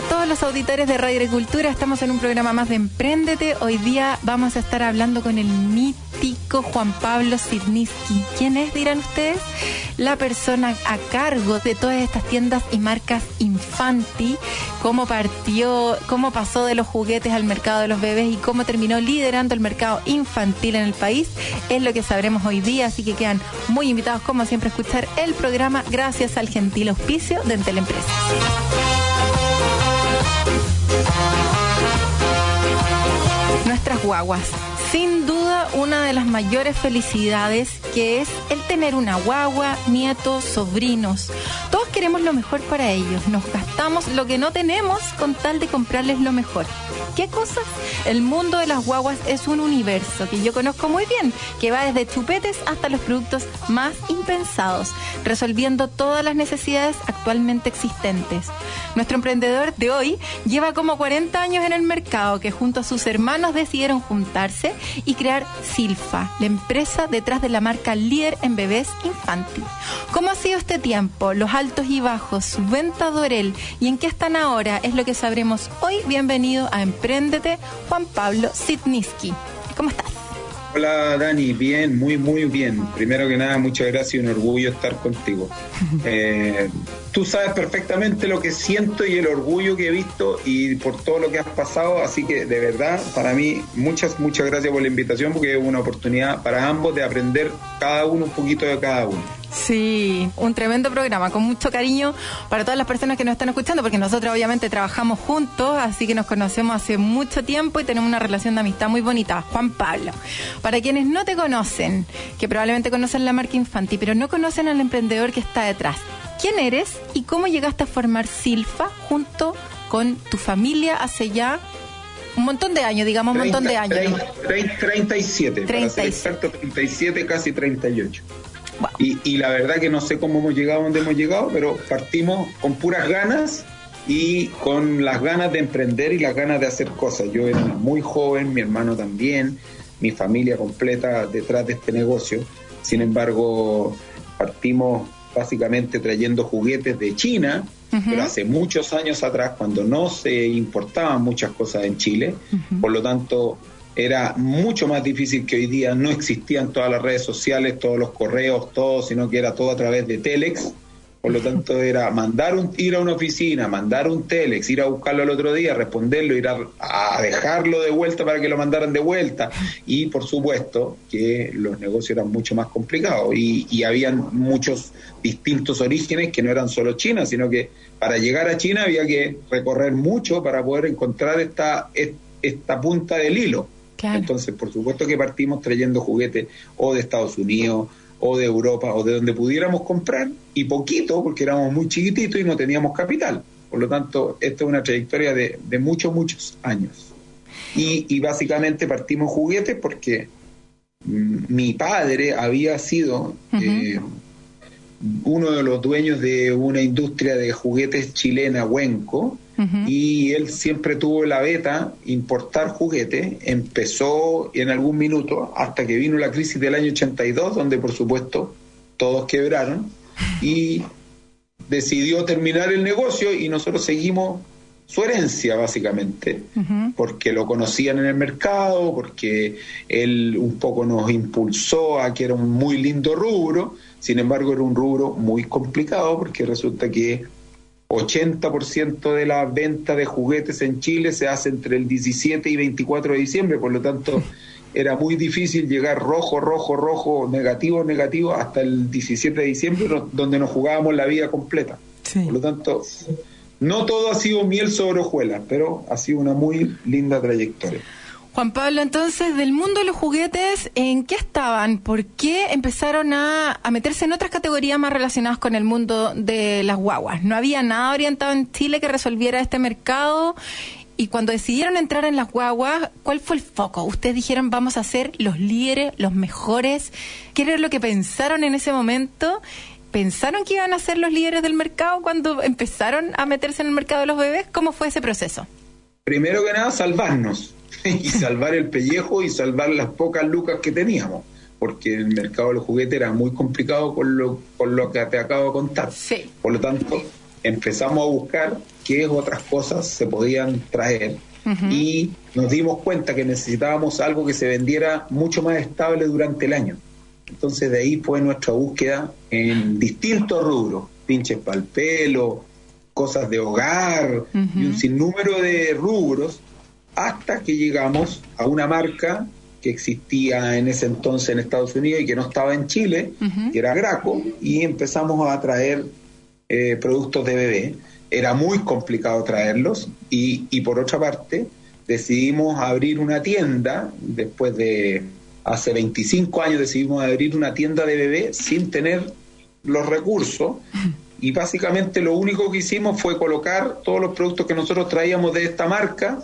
A todos los auditores de Radio Agricultura, estamos en un programa más de Empréndete. Hoy día vamos a estar hablando con el mítico Juan Pablo Sidniski. ¿Quién es, dirán ustedes? La persona a cargo de todas estas tiendas y marcas Infanti, cómo partió, cómo pasó de los juguetes al mercado de los bebés y cómo terminó liderando el mercado infantil en el país, es lo que sabremos hoy día, así que quedan muy invitados como siempre a escuchar el programa gracias al gentil auspicio de Entel Empresas. Nuestras guaguas. Sin duda una de las mayores felicidades que es el tener una guagua, nietos, sobrinos. Queremos lo mejor para ellos. Nos gastamos lo que no tenemos con tal de comprarles lo mejor. ¿Qué cosas? El mundo de las guaguas es un universo que yo conozco muy bien, que va desde chupetes hasta los productos más impensados, resolviendo todas las necesidades actualmente existentes. Nuestro emprendedor de hoy lleva como 40 años en el mercado que junto a sus hermanos decidieron juntarse y crear Silfa, la empresa detrás de la marca líder en bebés infantil. ¿Cómo ha sido este tiempo? Los altos y bajos, su venta Dorel y en qué están ahora es lo que sabremos hoy. Bienvenido a Emprendete, Juan Pablo Sitniski. ¿Cómo estás? Hola Dani, bien, muy muy bien. Primero que nada, muchas gracias y un orgullo estar contigo. Eh, tú sabes perfectamente lo que siento y el orgullo que he visto y por todo lo que has pasado, así que de verdad, para mí, muchas, muchas gracias por la invitación porque es una oportunidad para ambos de aprender cada uno un poquito de cada uno. Sí, un tremendo programa, con mucho cariño para todas las personas que nos están escuchando, porque nosotros obviamente trabajamos juntos, así que nos conocemos hace mucho tiempo y tenemos una relación de amistad muy bonita. Juan Pablo, para quienes no te conocen, que probablemente conocen la marca Infanti, pero no conocen al emprendedor que está detrás, ¿quién eres y cómo llegaste a formar Silfa junto con tu familia hace ya un montón de años, digamos, un montón de años. 30, 37, 37. 37, casi 38. Y, la verdad que no sé cómo hemos llegado a donde hemos llegado, pero partimos con puras ganas y con las ganas de emprender y las ganas de hacer cosas. Yo era muy joven, mi hermano también, mi familia completa detrás de este negocio. Sin embargo, partimos básicamente trayendo juguetes de China, pero hace muchos años atrás, cuando no se importaban muchas cosas en Chile. Por lo tanto, era mucho más difícil que hoy día, no existían todas las redes sociales, todos los correos, todo, sino que era todo a través de Telex. Por lo tanto, era mandar un, ir a una oficina, mandar un Telex, ir a buscarlo el otro día, responderlo, ir a, dejarlo de vuelta para que lo mandaran de vuelta. Y por supuesto que los negocios eran mucho más complicados y, y habían muchos distintos orígenes que no eran solo China, sino que para llegar a China había que recorrer mucho para poder encontrar esta, esta punta del hilo. Entonces, por supuesto que partimos trayendo juguetes o de Estados Unidos o de Europa o de donde pudiéramos comprar y poquito porque éramos muy chiquititos y no teníamos capital. Por lo tanto, esta es una trayectoria de, muchos, muchos años. Y, básicamente partimos juguetes porque mm, mi padre había sido eh, uno de los dueños de una industria de juguetes chilena, Huenco, y él siempre tuvo la beta importar juguetes, empezó en algún minuto hasta que vino la crisis del año 82, donde por supuesto todos quebraron, y decidió terminar el negocio y nosotros seguimos su herencia básicamente, porque lo conocían en el mercado, porque él un poco nos impulsó a que era un muy lindo rubro, sin embargo era un rubro muy complicado porque resulta que 80% de la venta de juguetes en Chile se hace entre el 17 y 24 de diciembre, por lo tanto era muy difícil llegar rojo, rojo, rojo, negativo, negativo hasta el 17 de diciembre, donde nos jugábamos la vida completa. Por lo tanto, no todo ha sido miel sobre hojuelas, pero ha sido una muy linda trayectoria. Juan Pablo, entonces, del mundo de los juguetes, ¿en qué estaban? ¿Por qué empezaron a, meterse en otras categorías más relacionadas con el mundo de las guaguas? ¿No había nada orientado en Chile que resolviera este mercado? Y cuando decidieron entrar en las guaguas, ¿cuál fue el foco? Ustedes dijeron, vamos a ser los líderes, los mejores. ¿Qué era lo que pensaron en ese momento? ¿Pensaron que iban a ser los líderes del mercado cuando empezaron a meterse en el mercado de los bebés? ¿Cómo fue ese proceso? Primero que nada, salvarnos y salvar el pellejo y salvar las pocas lucas que teníamos, porque el mercado de los juguetes era muy complicado con lo, con lo que te acabo de contar. Sí. Por lo tanto, empezamos a buscar qué otras cosas se podían traer y nos dimos cuenta que necesitábamos algo que se vendiera mucho más estable durante el año. Entonces de ahí fue nuestra búsqueda en distintos rubros, pinches para el pelo, cosas de hogar y un sinnúmero de rubros hasta que llegamos a una marca que existía en ese entonces en Estados Unidos y que no estaba en Chile, que era Graco, y empezamos a traer eh, productos de bebé. Era muy complicado traerlos y, y por otra parte decidimos abrir una tienda después de hace 25 años decidimos abrir una tienda de bebé sin tener los recursos. Y básicamente lo único que hicimos fue colocar todos los productos que nosotros traíamos de esta marca,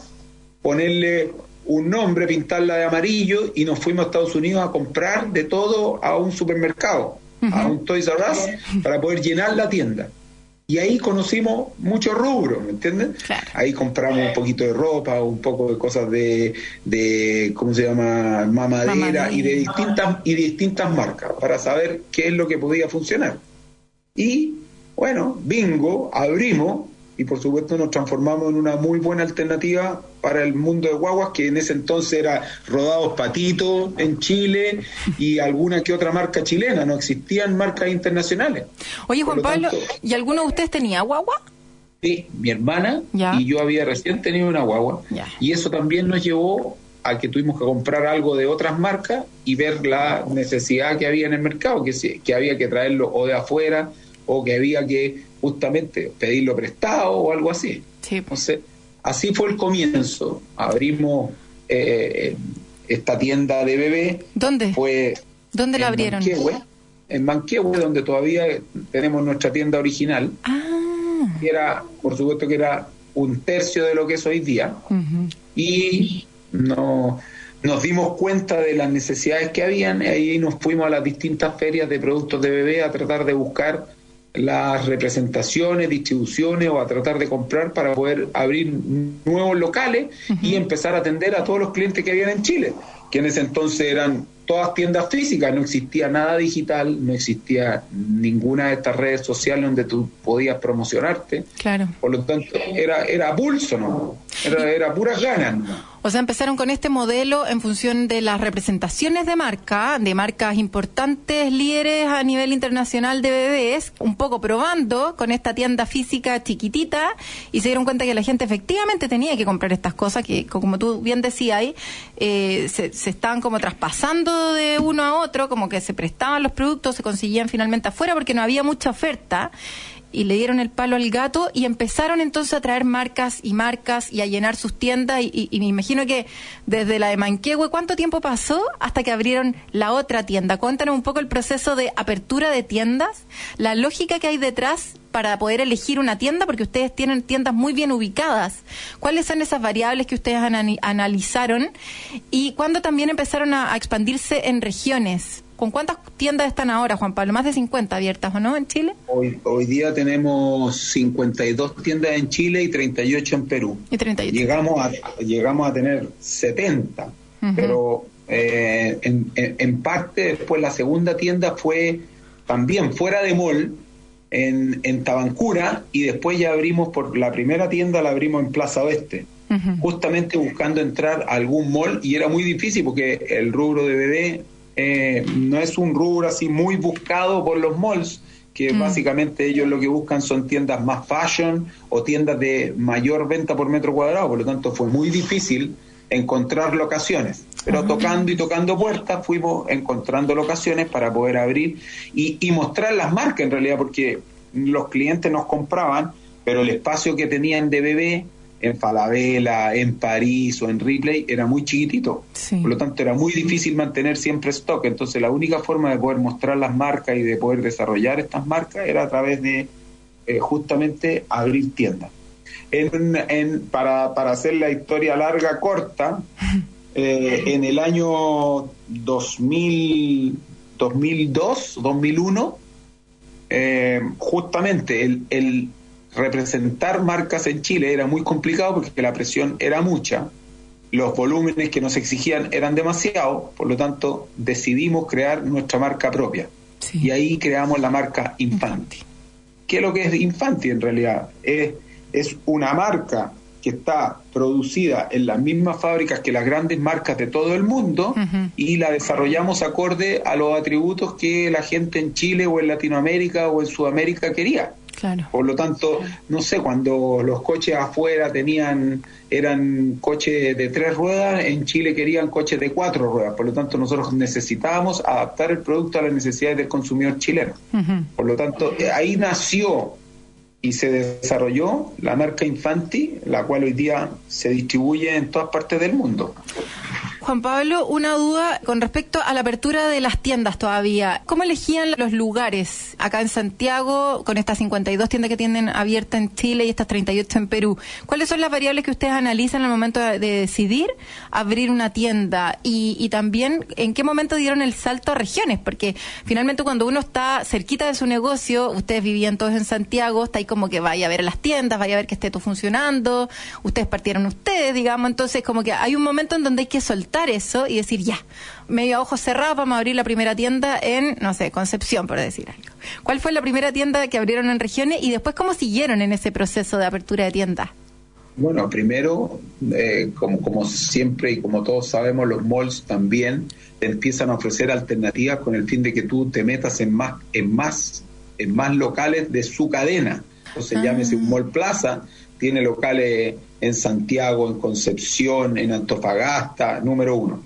ponerle un nombre, pintarla de amarillo y nos fuimos a Estados Unidos a comprar de todo a un supermercado, a un Toys R Us, para poder llenar la tienda. Y ahí conocimos muchos rubros, ¿me entienden? Ahí compramos un poquito de ropa, un poco de cosas de, de ¿cómo se llama? Mamadera, y de distintas y de distintas marcas para saber qué es lo que podía funcionar. Y bueno, bingo, abrimos y por supuesto nos transformamos en una muy buena alternativa para el mundo de guaguas, que en ese entonces era Rodados Patito en Chile y alguna que otra marca chilena, no existían marcas internacionales. Oye Juan Pablo, ¿y alguno de ustedes tenía guagua? Sí, mi hermana y yo había recién tenido una guagua y eso también nos llevó a que tuvimos que comprar algo de otras marcas y ver la necesidad que había en el mercado, que, que había que traerlo o de afuera o que había que justamente pedirlo prestado o algo así. Sí. Entonces, así fue el comienzo. Abrimos eh, esta tienda de bebé. ¿Dónde? Fue ¿Dónde la abrieron? en Manquehue, donde todavía tenemos nuestra tienda original. Ah. Que era, por supuesto que era un tercio de lo que es hoy día. Y no, nos dimos cuenta de las necesidades que habían y ahí nos fuimos a las distintas ferias de productos de bebé a tratar de buscar las representaciones, distribuciones o a tratar de comprar para poder abrir nuevos locales y empezar a atender a todos los clientes que habían en Chile, que en ese entonces eran todas tiendas físicas, no existía nada digital, no existía ninguna de estas redes sociales donde tú podías promocionarte. Claro. Por lo tanto, era, era pulso, ¿no? Era, era puras ganas, ¿no? O sea, empezaron con este modelo en función de las representaciones de marca, de marcas importantes, líderes a nivel internacional de bebés, un poco probando con esta tienda física chiquitita y se dieron cuenta que la gente efectivamente tenía que comprar estas cosas que, como tú bien decías ahí, eh, se, se estaban como traspasando de uno a otro, como que se prestaban los productos, se conseguían finalmente afuera porque no había mucha oferta y le dieron el palo al gato y empezaron entonces a traer marcas y marcas y a llenar sus tiendas y, me imagino que desde la de Manquehue, ¿cuánto tiempo pasó hasta que abrieron la otra tienda? Cuéntanos un poco el proceso de apertura de tiendas, la lógica que hay detrás para poder elegir una tienda, porque ustedes tienen tiendas muy bien ubicadas. ¿Cuáles son esas variables que ustedes analizaron? ¿Y cuándo también empezaron a expandirse en regiones? ¿Con cuántas tiendas están ahora, Juan Pablo? ¿Más de 50 abiertas o no en Chile? Hoy, hoy día tenemos 52 tiendas en Chile y 38 en Perú. Y 38. Llegamos a, llegamos a tener 70, pero eh, en, en, parte después la segunda tienda fue también fuera de mall, en, en Tabancura, y después ya abrimos por la primera tienda, la abrimos en Plaza Oeste. Justamente buscando entrar a algún mall y era muy difícil porque el rubro de bebé eh, no es un rubro así muy buscado por los malls, que mm. básicamente ellos lo que buscan son tiendas más fashion o tiendas de mayor venta por metro cuadrado, por lo tanto fue muy difícil encontrar locaciones. Pero ah. tocando y tocando puertas fuimos encontrando locaciones para poder abrir y, y mostrar las marcas en realidad, porque los clientes nos compraban, pero el espacio que tenían de bebé en Falabella, en París o en Ripley era muy chiquitito. Por lo tanto, era muy difícil mantener siempre stock. Entonces, la única forma de poder mostrar las marcas y de poder desarrollar estas marcas era a través de eh, justamente abrir tiendas. En, para, para hacer la historia larga, corta, eh, en el año 2000, 2002, 2001, justamente el, el representar marcas en Chile era muy complicado porque la presión era mucha, los volúmenes que nos exigían eran demasiados, por lo tanto decidimos crear nuestra marca propia. Y ahí creamos la marca Infanti. ¿Qué es lo que es Infanti en realidad? Es, es una marca que está producida en las mismas fábricas que las grandes marcas de todo el mundo y la desarrollamos acorde a los atributos que la gente en Chile o en Latinoamérica o en Sudamérica quería. Por lo tanto, no sé, cuando los coches afuera tenían, eran coches de tres ruedas, en Chile querían coches de cuatro ruedas. Por lo tanto, nosotros necesitábamos adaptar el producto a las necesidades del consumidor chileno. Por lo tanto, ahí nació y se desarrolló la marca Infanti, la cual hoy día se distribuye en todas partes del mundo. Juan Pablo, una duda con respecto a la apertura de las tiendas todavía. ¿Cómo elegían los lugares acá en Santiago con estas 52 tiendas que tienen abiertas en Chile y estas 38 en Perú? ¿Cuáles son las variables que ustedes analizan al momento de, decidir abrir una tienda? Y, también, ¿en qué momento dieron el salto a regiones? Porque finalmente cuando uno está cerquita de su negocio, ustedes vivían todos en Santiago, está ahí como que vaya a ver las tiendas, vaya a ver que esté todo funcionando, ustedes partieron ustedes, digamos, entonces como que hay un momento en donde hay que soltar eso y decir, ya, medio a ojos cerrados vamos a abrir la primera tienda en, no sé, Concepción, por decir algo. ¿Cuál fue la primera tienda que abrieron en regiones y después cómo siguieron en ese proceso de apertura de tiendas? Bueno, primero, eh, como, como siempre y como todos sabemos, los malls también te empiezan a ofrecer alternativas con el fin de que tú te metas en más, en más, en más locales de su cadena. Entonces, llámese un ah. mall plaza, tiene locales en Santiago, en Concepción, en Antofagasta, número uno.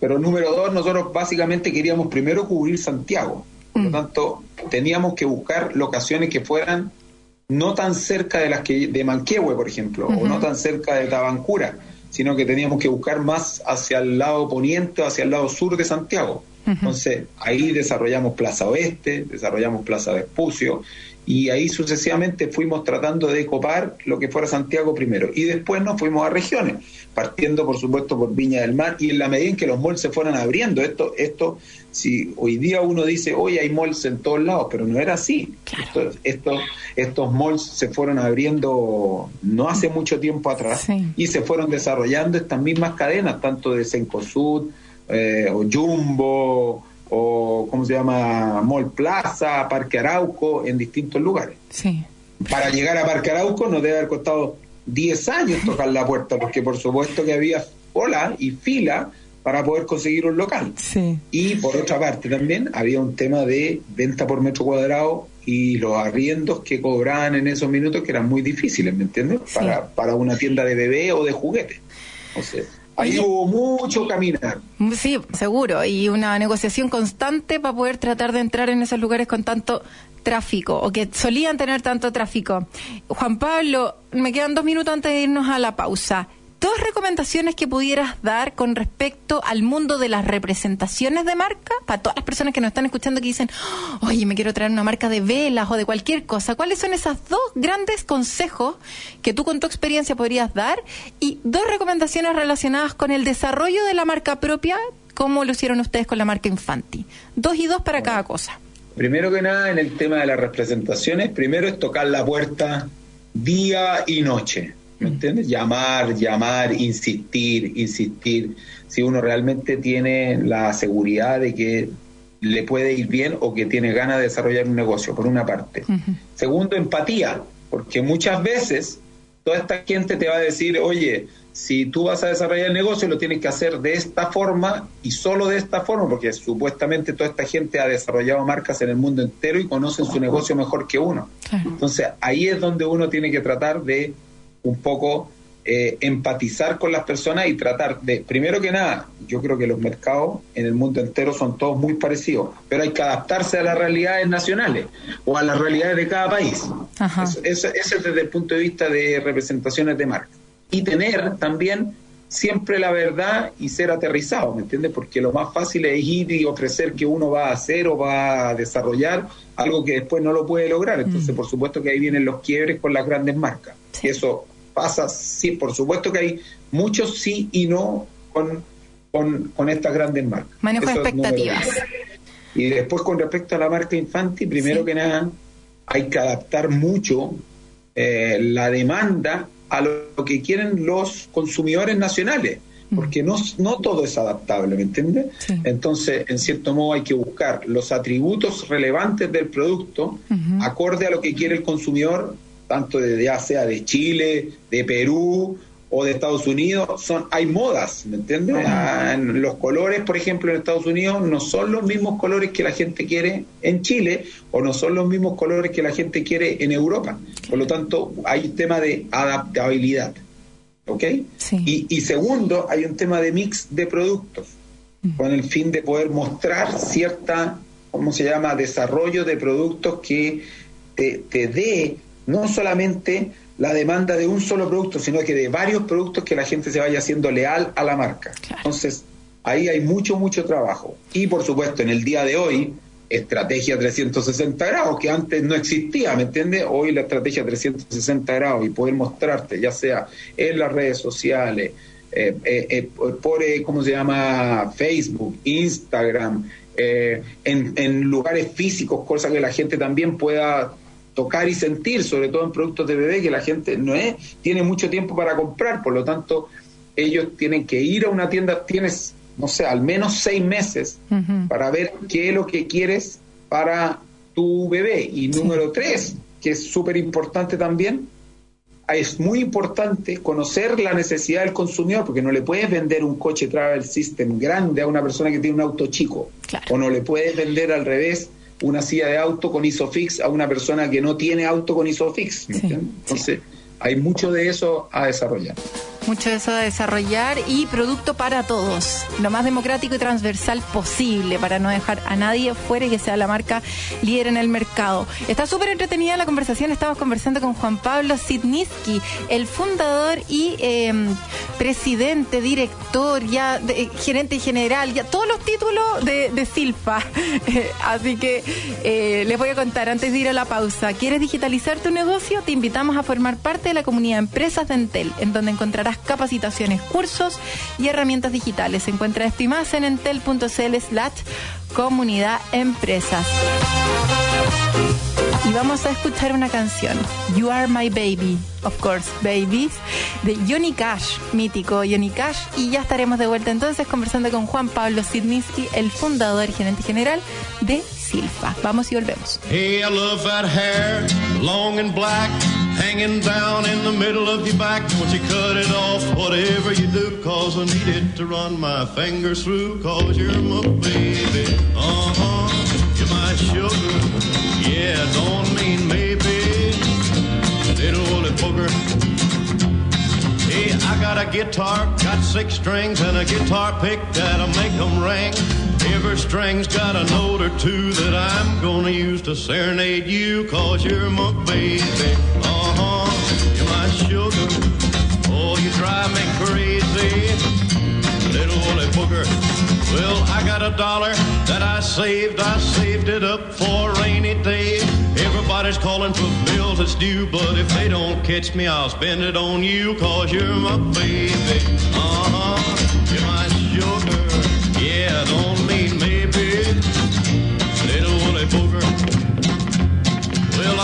Pero número dos, nosotros básicamente queríamos primero cubrir Santiago. Por lo mm. tanto, teníamos que buscar locaciones que fueran no tan cerca de las que de Manquehue, por ejemplo, o no tan cerca de Tabancura, sino que teníamos que buscar más hacia el lado poniente, hacia el lado sur de Santiago. Entonces, ahí desarrollamos Plaza Oeste, desarrollamos Plaza Vespucio, y ahí sucesivamente fuimos tratando de copar lo que fuera Santiago primero. Y después nos fuimos a regiones, partiendo por supuesto por Viña del Mar y en la medida en que los malls se fueran abriendo, esto, esto, si hoy día uno dice, hoy hay malls en todos lados, pero no era así. Esto, estos malls se fueron abriendo no hace mucho tiempo atrás y se fueron desarrollando estas mismas cadenas, tanto de Sencosud eh, o Jumbo o ¿cómo se llama? Mall Plaza, Parque Arauco, en distintos lugares. Sí. Para llegar a Parque Arauco nos debe haber costado 10 años tocar la puerta, porque por supuesto que había cola y fila para poder conseguir un local. Sí. Y por otra parte también había un tema de venta por metro cuadrado y los arriendos que cobraban en esos minutos que eran muy difíciles, ¿me entiendes? Para, para una tienda de bebé o de juguete. O sea, Ahí hubo mucho caminar. Sí, seguro. Y una negociación constante para poder tratar de entrar en esos lugares con tanto tráfico o que solían tener tanto tráfico. Juan Pablo, me quedan dos minutos antes de irnos a la pausa dos recomendaciones que pudieras dar con respecto al mundo de las representaciones de marca, para todas las personas que nos están escuchando que dicen, oye, me quiero traer una marca de velas o de cualquier cosa. ¿Cuáles son esos dos grandes consejos que tú con tu experiencia podrías dar? Y dos recomendaciones relacionadas con el desarrollo de la marca propia, como lo hicieron ustedes con la marca Infanti. Dos y dos para cada cosa. Primero que nada, en el tema de las representaciones, primero es tocar la puerta día y noche ¿Me entiendes? Llamar, llamar, insistir, insistir. Si uno realmente tiene la seguridad de que le puede ir bien o que tiene ganas de desarrollar un negocio, por una parte. Segundo, empatía, porque muchas veces toda esta gente te va a decir, oye, si tú vas a desarrollar el negocio, lo tienes que hacer de esta forma y solo de esta forma, porque supuestamente toda esta gente ha desarrollado marcas en el mundo entero y conocen su negocio mejor que uno. Entonces, ahí es donde uno tiene que tratar de un poco eh, empatizar con las personas y tratar de, primero que nada, yo creo que los mercados en el mundo entero son todos muy parecidos, pero hay que adaptarse a las realidades nacionales o a las realidades de cada país. Ese es desde el punto de vista de representaciones de marca. Y tener también siempre la verdad y ser aterrizado, ¿me entiendes? Porque lo más fácil es ir y ofrecer que uno va a hacer o va a desarrollar algo que después no lo puede lograr. Entonces, mm. por supuesto que ahí vienen los quiebres con las grandes marcas. Y eso pasa, sí, por supuesto que hay muchos sí y no con, con, estas grandes marcas. Manejo expectativas. y después con respecto a la marca Infanti, primero que nada, hay que adaptar mucho eh, la demanda a lo que quieren los consumidores nacionales mm. porque no, no todo es adaptable, ¿me entiendes? Entonces, en cierto modo, hay que buscar los atributos relevantes del producto acorde a lo que quiere el consumidor tanto de, ya sea de Chile, de Perú o de Estados Unidos, son hay modas, ¿me entiendes? Ah, los colores, por ejemplo, en Estados Unidos no son los mismos colores que la gente quiere en Chile o no son los mismos colores que la gente quiere en Europa. Por lo tanto, hay un tema de adaptabilidad. ¿Ok? Y, y segundo, hay un tema de mix de productos, con el fin de poder mostrar cierta, ¿cómo se llama?, desarrollo de productos que te, te dé no solamente la demanda de un solo producto, sino que de varios productos que la gente se vaya haciendo leal a la marca. Entonces, ahí hay mucho, mucho trabajo. Y por supuesto, en el día de hoy, estrategia 360 grados, que antes no existía, ¿me entiendes? Hoy la estrategia 360 grados y poder mostrarte, ya sea en las redes sociales, eh, eh, eh, por, ¿cómo se llama? Facebook, Instagram, en, en lugares físicos, cosa que la gente también pueda tocar y sentir, sobre todo en productos de bebé, que la gente no es, tiene mucho tiempo para comprar, por lo tanto, ellos tienen que ir a una tienda, tienes, no sé, al menos seis meses para ver qué es lo que quieres para tu bebé. Y número tres, que es súper importante también, es muy importante conocer la necesidad del consumidor, porque no le puedes vender un coche Travel System grande a una persona que tiene un auto chico, o no le puedes vender al revés una silla de auto con ISOFIX a una persona que no tiene auto con ISOFIX. Entonces, hay mucho de eso a desarrollar mucho de eso de desarrollar y producto para todos, lo más democrático y transversal posible para no dejar a nadie fuera y que sea la marca líder en el mercado. Está súper entretenida la conversación, estamos conversando con Juan Pablo Sidniski, el fundador y em, presidente, director, ya eh, gerente general, ya todos los títulos de, Silfa. Así que eh, les voy a contar antes de ir a la pausa. ¿Quieres digitalizar tu negocio? Te invitamos a formar parte de la comunidad Empresas de Entel, en donde encontrarás capacitaciones, cursos y herramientas digitales. Encuentra esto y más en entel.cl slash comunidad empresas. Y vamos a escuchar una canción, You Are My Baby, of course, Babies, de Johnny Cash, mítico Johnny Cash. Y ya estaremos de vuelta entonces conversando con Juan Pablo Sidniski, el fundador y gerente general de Silfa. Vamos y volvemos. Hey, I love that hair, long and black. Hanging down in the middle of your back. Won't you cut it off, whatever you do, cause I need it to run my fingers through, cause you're my baby. Uh-huh, you're my sugar. Yeah, don't mean maybe. Little woolly booger. Hey, I got a guitar, got six strings, and a guitar pick that'll make them ring. Every string's got a note or two that I'm gonna use to serenade you, cause you're my baby. Uh-huh, you're my sugar. Oh, you drive me crazy. Little woolly booger. Well, I got a dollar that I saved. I saved it up for a rainy day. Everybody's calling for bills that's due, but if they don't catch me, I'll spend it on you, cause you're my baby. Uh-huh, you're my sugar. Yeah, don't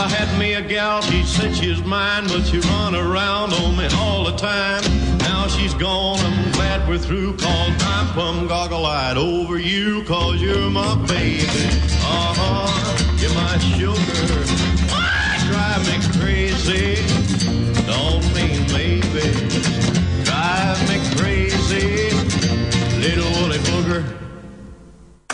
I had me a gal, she said she was mine, but she run around on me all the time. Now she's gone, I'm glad we're through, cause I'm plumb goggle-eyed over you, cause you're my baby. Uh-huh, you're my sugar. Drive me crazy,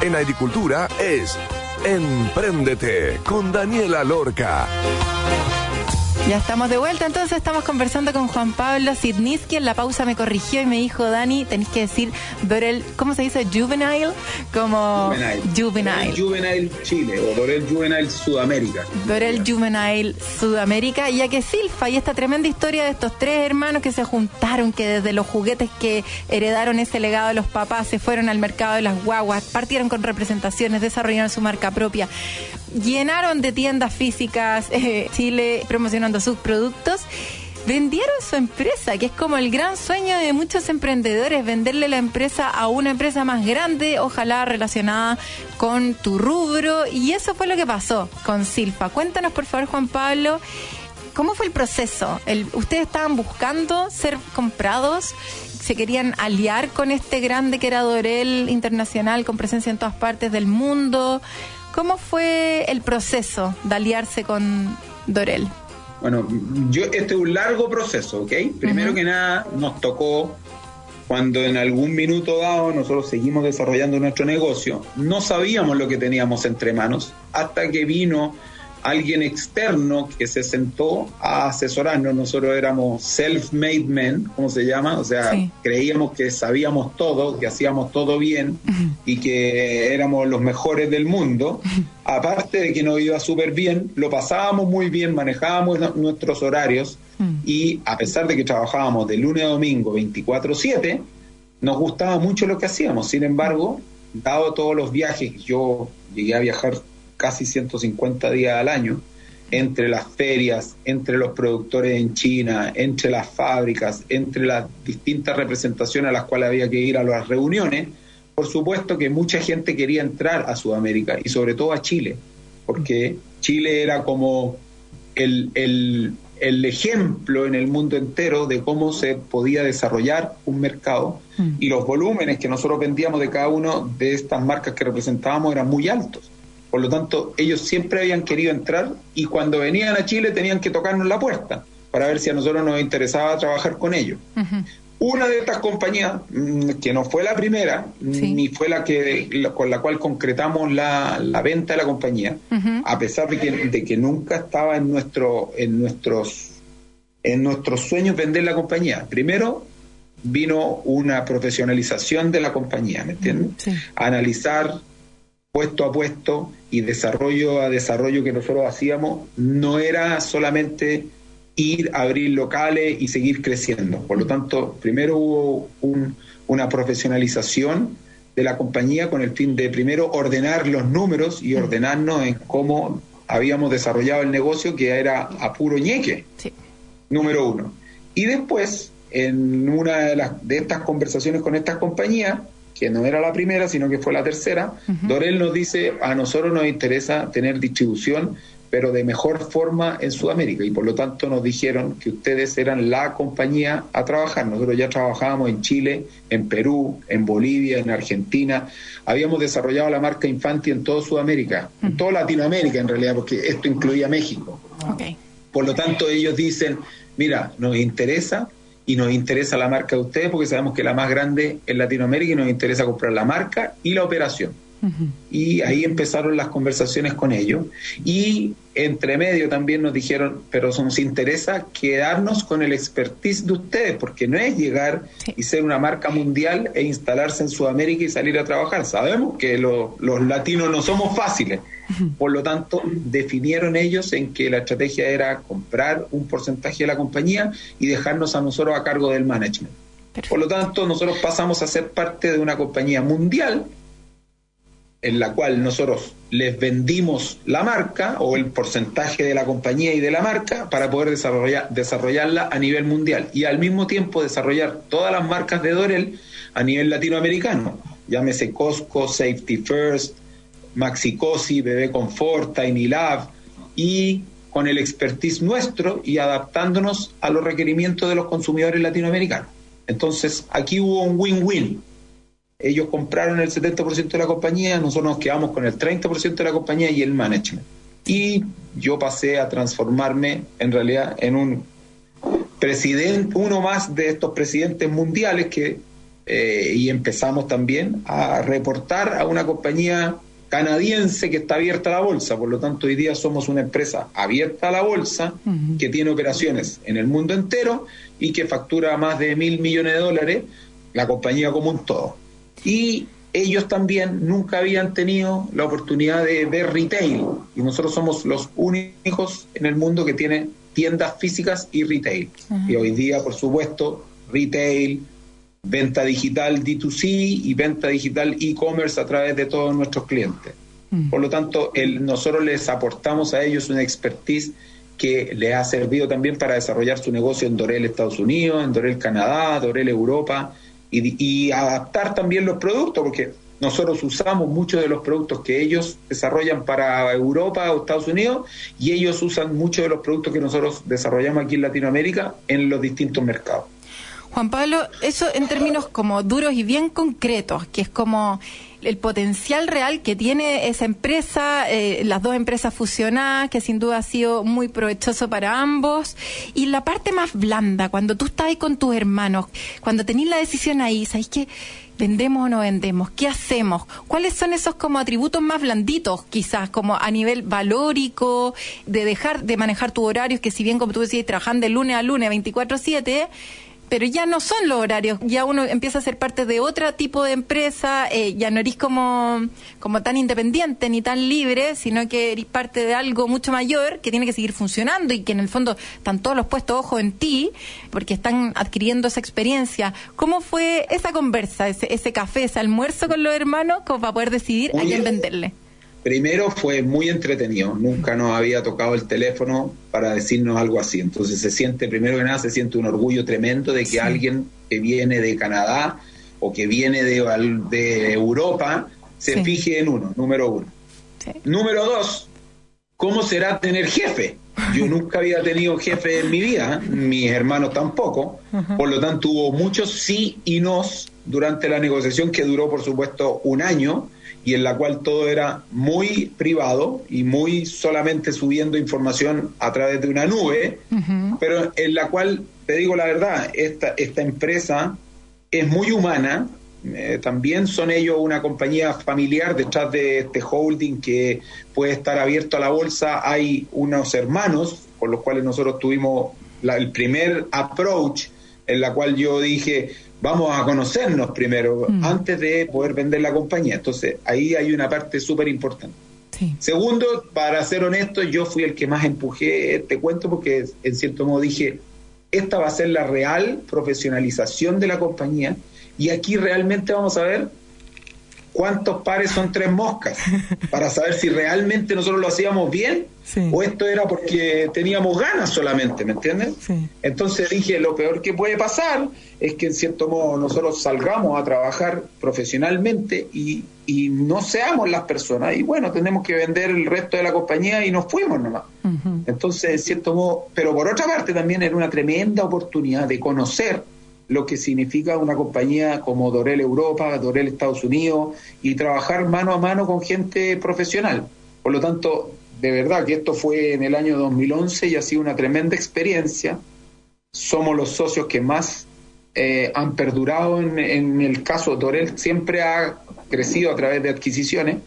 En agricultura es Empréndete con Daniela Lorca. Ya estamos de vuelta, entonces estamos conversando con Juan Pablo Sidniski. En la pausa me corrigió y me dijo, Dani, tenés que decir Dorel, ¿cómo se dice? Juvenile, como Juvenile. Juvenile. Chile o Dorel Juvenile Sudamérica. Dorel Juvenile Sudamérica. Ya que Silfa y esta tremenda historia de estos tres hermanos que se juntaron, que desde los juguetes que heredaron ese legado de los papás se fueron al mercado de las guaguas, partieron con representaciones, desarrollaron su marca propia llenaron de tiendas físicas eh, Chile promocionando sus productos vendieron su empresa, que es como el gran sueño de muchos emprendedores, venderle la empresa a una empresa más grande, ojalá relacionada con tu rubro. Y eso fue lo que pasó con Silfa. Cuéntanos, por favor, Juan Pablo, ¿cómo fue el proceso? ¿Ustedes estaban buscando ser comprados? ¿Se querían aliar con este grande que era Dorel Internacional, con presencia en todas partes del mundo? ¿Cómo fue el proceso de aliarse con Dorel? Bueno, yo este es un largo proceso, ¿ok? Primero que nada, nos tocó cuando en algún minuto dado nosotros seguimos desarrollando nuestro negocio, no sabíamos lo que teníamos entre manos hasta que vino alguien externo que se sentó a asesorarnos. Nosotros éramos self-made men, ¿cómo se llama? O sea, creíamos que sabíamos todo, que hacíamos todo bien y que éramos los mejores del mundo. Aparte de que nos iba súper bien, lo pasábamos muy bien, manejábamos nuestros horarios y a pesar de que trabajábamos de lunes a domingo 24/7, nos gustaba mucho lo que hacíamos. Sin embargo, dado todos los viajes, yo llegué a viajar casi 150 días al año, entre las ferias, entre los productores en China, entre las fábricas, entre las distintas representaciones a las cuales había que ir a las reuniones, por supuesto que mucha gente quería entrar a Sudamérica y sobre todo a Chile, porque Chile era como el, el, el ejemplo en el mundo entero de cómo se podía desarrollar un mercado mm. y los volúmenes que nosotros vendíamos de cada uno de estas marcas que representábamos eran muy altos. Por lo tanto, ellos siempre habían querido entrar y cuando venían a Chile tenían que tocarnos la puerta para ver si a nosotros nos interesaba trabajar con ellos. Una de estas compañías, mm, que no fue la primera, ni fue la que con la cual concretamos la, venta de la compañía, a pesar de que, de que nunca estaba en nuestro, en nuestros, en nuestros sueños vender la compañía. Primero vino una profesionalización de la compañía, ¿me entiendes? analizar puesto a puesto y desarrollo a desarrollo que nosotros hacíamos no era solamente ir a abrir locales y seguir creciendo. Por lo tanto, primero hubo una profesionalización de la compañía con el fin de primero ordenar los números y ordenarnos en cómo habíamos desarrollado el negocio, que era a puro ñeque, número uno. Y después, en una de, las, de estas conversaciones con estas compañías, que no era la primera, sino que fue la tercera, Dorel nos dice, a nosotros nos interesa tener distribución, pero de mejor forma en Sudamérica, y por lo tanto nos dijeron que ustedes eran la compañía a trabajar. Nosotros ya trabajábamos en Chile, en Perú, en Bolivia, en Argentina, habíamos desarrollado la marca Infanti en toda Sudamérica, en toda Latinoamérica en realidad, porque esto incluía México. Por lo tanto, ellos dicen, mira, nos interesa y nos interesa la marca de ustedes porque sabemos que la más grande en Latinoamérica y nos interesa comprar la marca y la operación. Y ahí empezaron las conversaciones con ellos. Y entre medio también nos dijeron, pero nos interesa quedarnos con el expertise de ustedes, porque no es llegar y ser una marca mundial e instalarse en Sudamérica y salir a trabajar. Sabemos que los latinos no somos fáciles. Por lo tanto, definieron ellos en que la estrategia era comprar un porcentaje de la compañía y dejarnos a nosotros a cargo del management. Por lo tanto, nosotros pasamos a ser parte de una compañía mundial en la cual nosotros les vendimos la marca o el porcentaje de la compañía y de la marca para poder desarrollar, desarrollarla a nivel mundial y al mismo tiempo desarrollar todas las marcas de Dorel a nivel latinoamericano. Llámese Costco, Safety First, Maxicosi, Bebé Confort, Tiny Lab, y con el expertise nuestro y adaptándonos a los requerimientos de los consumidores latinoamericanos. Entonces, aquí hubo un win-win. Ellos compraron el 70% de la compañía, nosotros nos quedamos con el 30% de la compañía y el management. Y yo pasé a transformarme en realidad en un presidente, uno más de estos presidentes mundiales que, eh, y empezamos también a reportar a una compañía canadiense que está abierta a la bolsa. Por lo tanto, hoy día somos una empresa abierta a la bolsa que tiene operaciones en el mundo entero y que factura más de mil millones de dólares, la compañía como un todo. Y ellos también nunca habían tenido la oportunidad de ver retail y nosotros somos los únicos en el mundo que tienen tiendas físicas y retail. Y hoy día, por supuesto, retail, venta digital D2C y venta digital e-commerce a través de todos nuestros clientes. Mm. Por lo tanto, el, nosotros les aportamos a ellos una expertise que les ha servido también para desarrollar su negocio en Dorel Estados Unidos, en Dorel Canadá, Dorel Europa y, adaptar también los productos, porque nosotros usamos muchos de los productos que ellos desarrollan para Europa o Estados Unidos y ellos usan muchos de los productos que nosotros desarrollamos aquí en Latinoamérica en los distintos mercados. Juan Pablo, eso en términos como duros y bien concretos, que es como el potencial real que tiene esa empresa, eh, las dos empresas fusionadas, que sin duda ha sido muy provechoso para ambos. Y la parte más blanda, cuando tú estás ahí con tus hermanos, cuando tenés la decisión ahí, ¿sabes qué? ¿Vendemos o no vendemos? ¿Qué hacemos? ¿Cuáles son esos como atributos más blanditos, quizás, como a nivel valórico, de dejar de manejar tus horarios, que si bien, como tú decías, trabajan de lunes a lunes 24-7, pero ya no son los horarios, ya uno empieza a ser parte de otro tipo de empresa, eh, ya no eres como, como tan independiente ni tan libre, sino que eres parte de algo mucho mayor que tiene que seguir funcionando y que en el fondo están todos los puestos ojo en ti, porque están adquiriendo esa experiencia. ¿Cómo fue esa conversa, ese, ese café, ese almuerzo con los hermanos, como para poder decidir a quién venderle? Primero fue muy entretenido, nunca nos había tocado el teléfono para decirnos algo así. Entonces se siente, primero que nada, se siente un orgullo tremendo de que alguien que viene de Canadá o que viene de, de Europa se fije en uno, número uno. Número dos, ¿cómo será tener jefe? Yo nunca había tenido jefe en mi vida, mis hermanos tampoco, por lo tanto hubo muchos sí y nos durante la negociación que duró por supuesto un año y en la cual todo era muy privado y muy solamente subiendo información a través de una nube, pero en la cual, te digo la verdad, esta, esta empresa es muy humana, eh, también son ellos una compañía familiar detrás de este holding que puede estar abierto a la bolsa. Hay unos hermanos con los cuales nosotros tuvimos el primer approach en la cual yo dije, vamos a conocernos primero mm. antes de poder vender la compañía. Entonces, ahí hay una parte súper importante. Segundo, para ser honesto, yo fui el que más empujé este cuento porque en cierto modo dije, esta va a ser la real profesionalización de la compañía y aquí realmente vamos a ver cuántos pares son tres moscas para saber si realmente nosotros lo hacíamos bien o esto era porque teníamos ganas solamente, ¿me entiendes? Entonces dije, lo peor que puede pasar es que en cierto modo nosotros salgamos a trabajar profesionalmente y, y no seamos las personas. Y bueno, tenemos que vender el resto de la compañía y nos fuimos nomás. Entonces, en cierto modo, pero por otra parte también era una tremenda oportunidad de conocer lo que significa una compañía como Dorel Europa, Dorel Estados Unidos y trabajar mano a mano con gente profesional. Por lo tanto, de verdad que esto fue en el año 2011 y ha sido una tremenda experiencia. Somos los socios que más eh, han perdurado en, el caso Dorel, siempre ha crecido a través de adquisiciones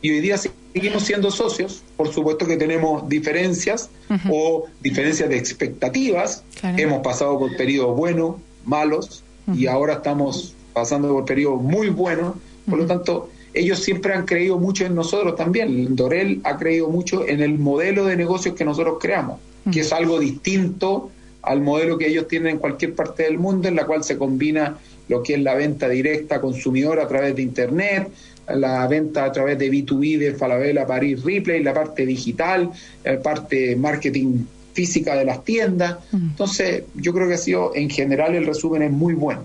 y hoy día seguimos siendo socios. Por supuesto que tenemos diferencias o diferencias de expectativas. Hemos pasado por periodos buenos, malos y ahora estamos pasando por periodos muy buenos. Por lo tanto, ellos siempre han creído mucho en nosotros también. Dorel ha creído mucho en el modelo de negocios que nosotros creamos, que es algo distinto al modelo que ellos tienen en cualquier parte del mundo, en la cual se combina lo que es la venta directa a consumidor a través de Internet, la venta a través de B2B de Falabella Paris Replay, la parte digital, la parte marketing física de las tiendas. Entonces, yo creo que ha sido, en general, el resumen es muy bueno.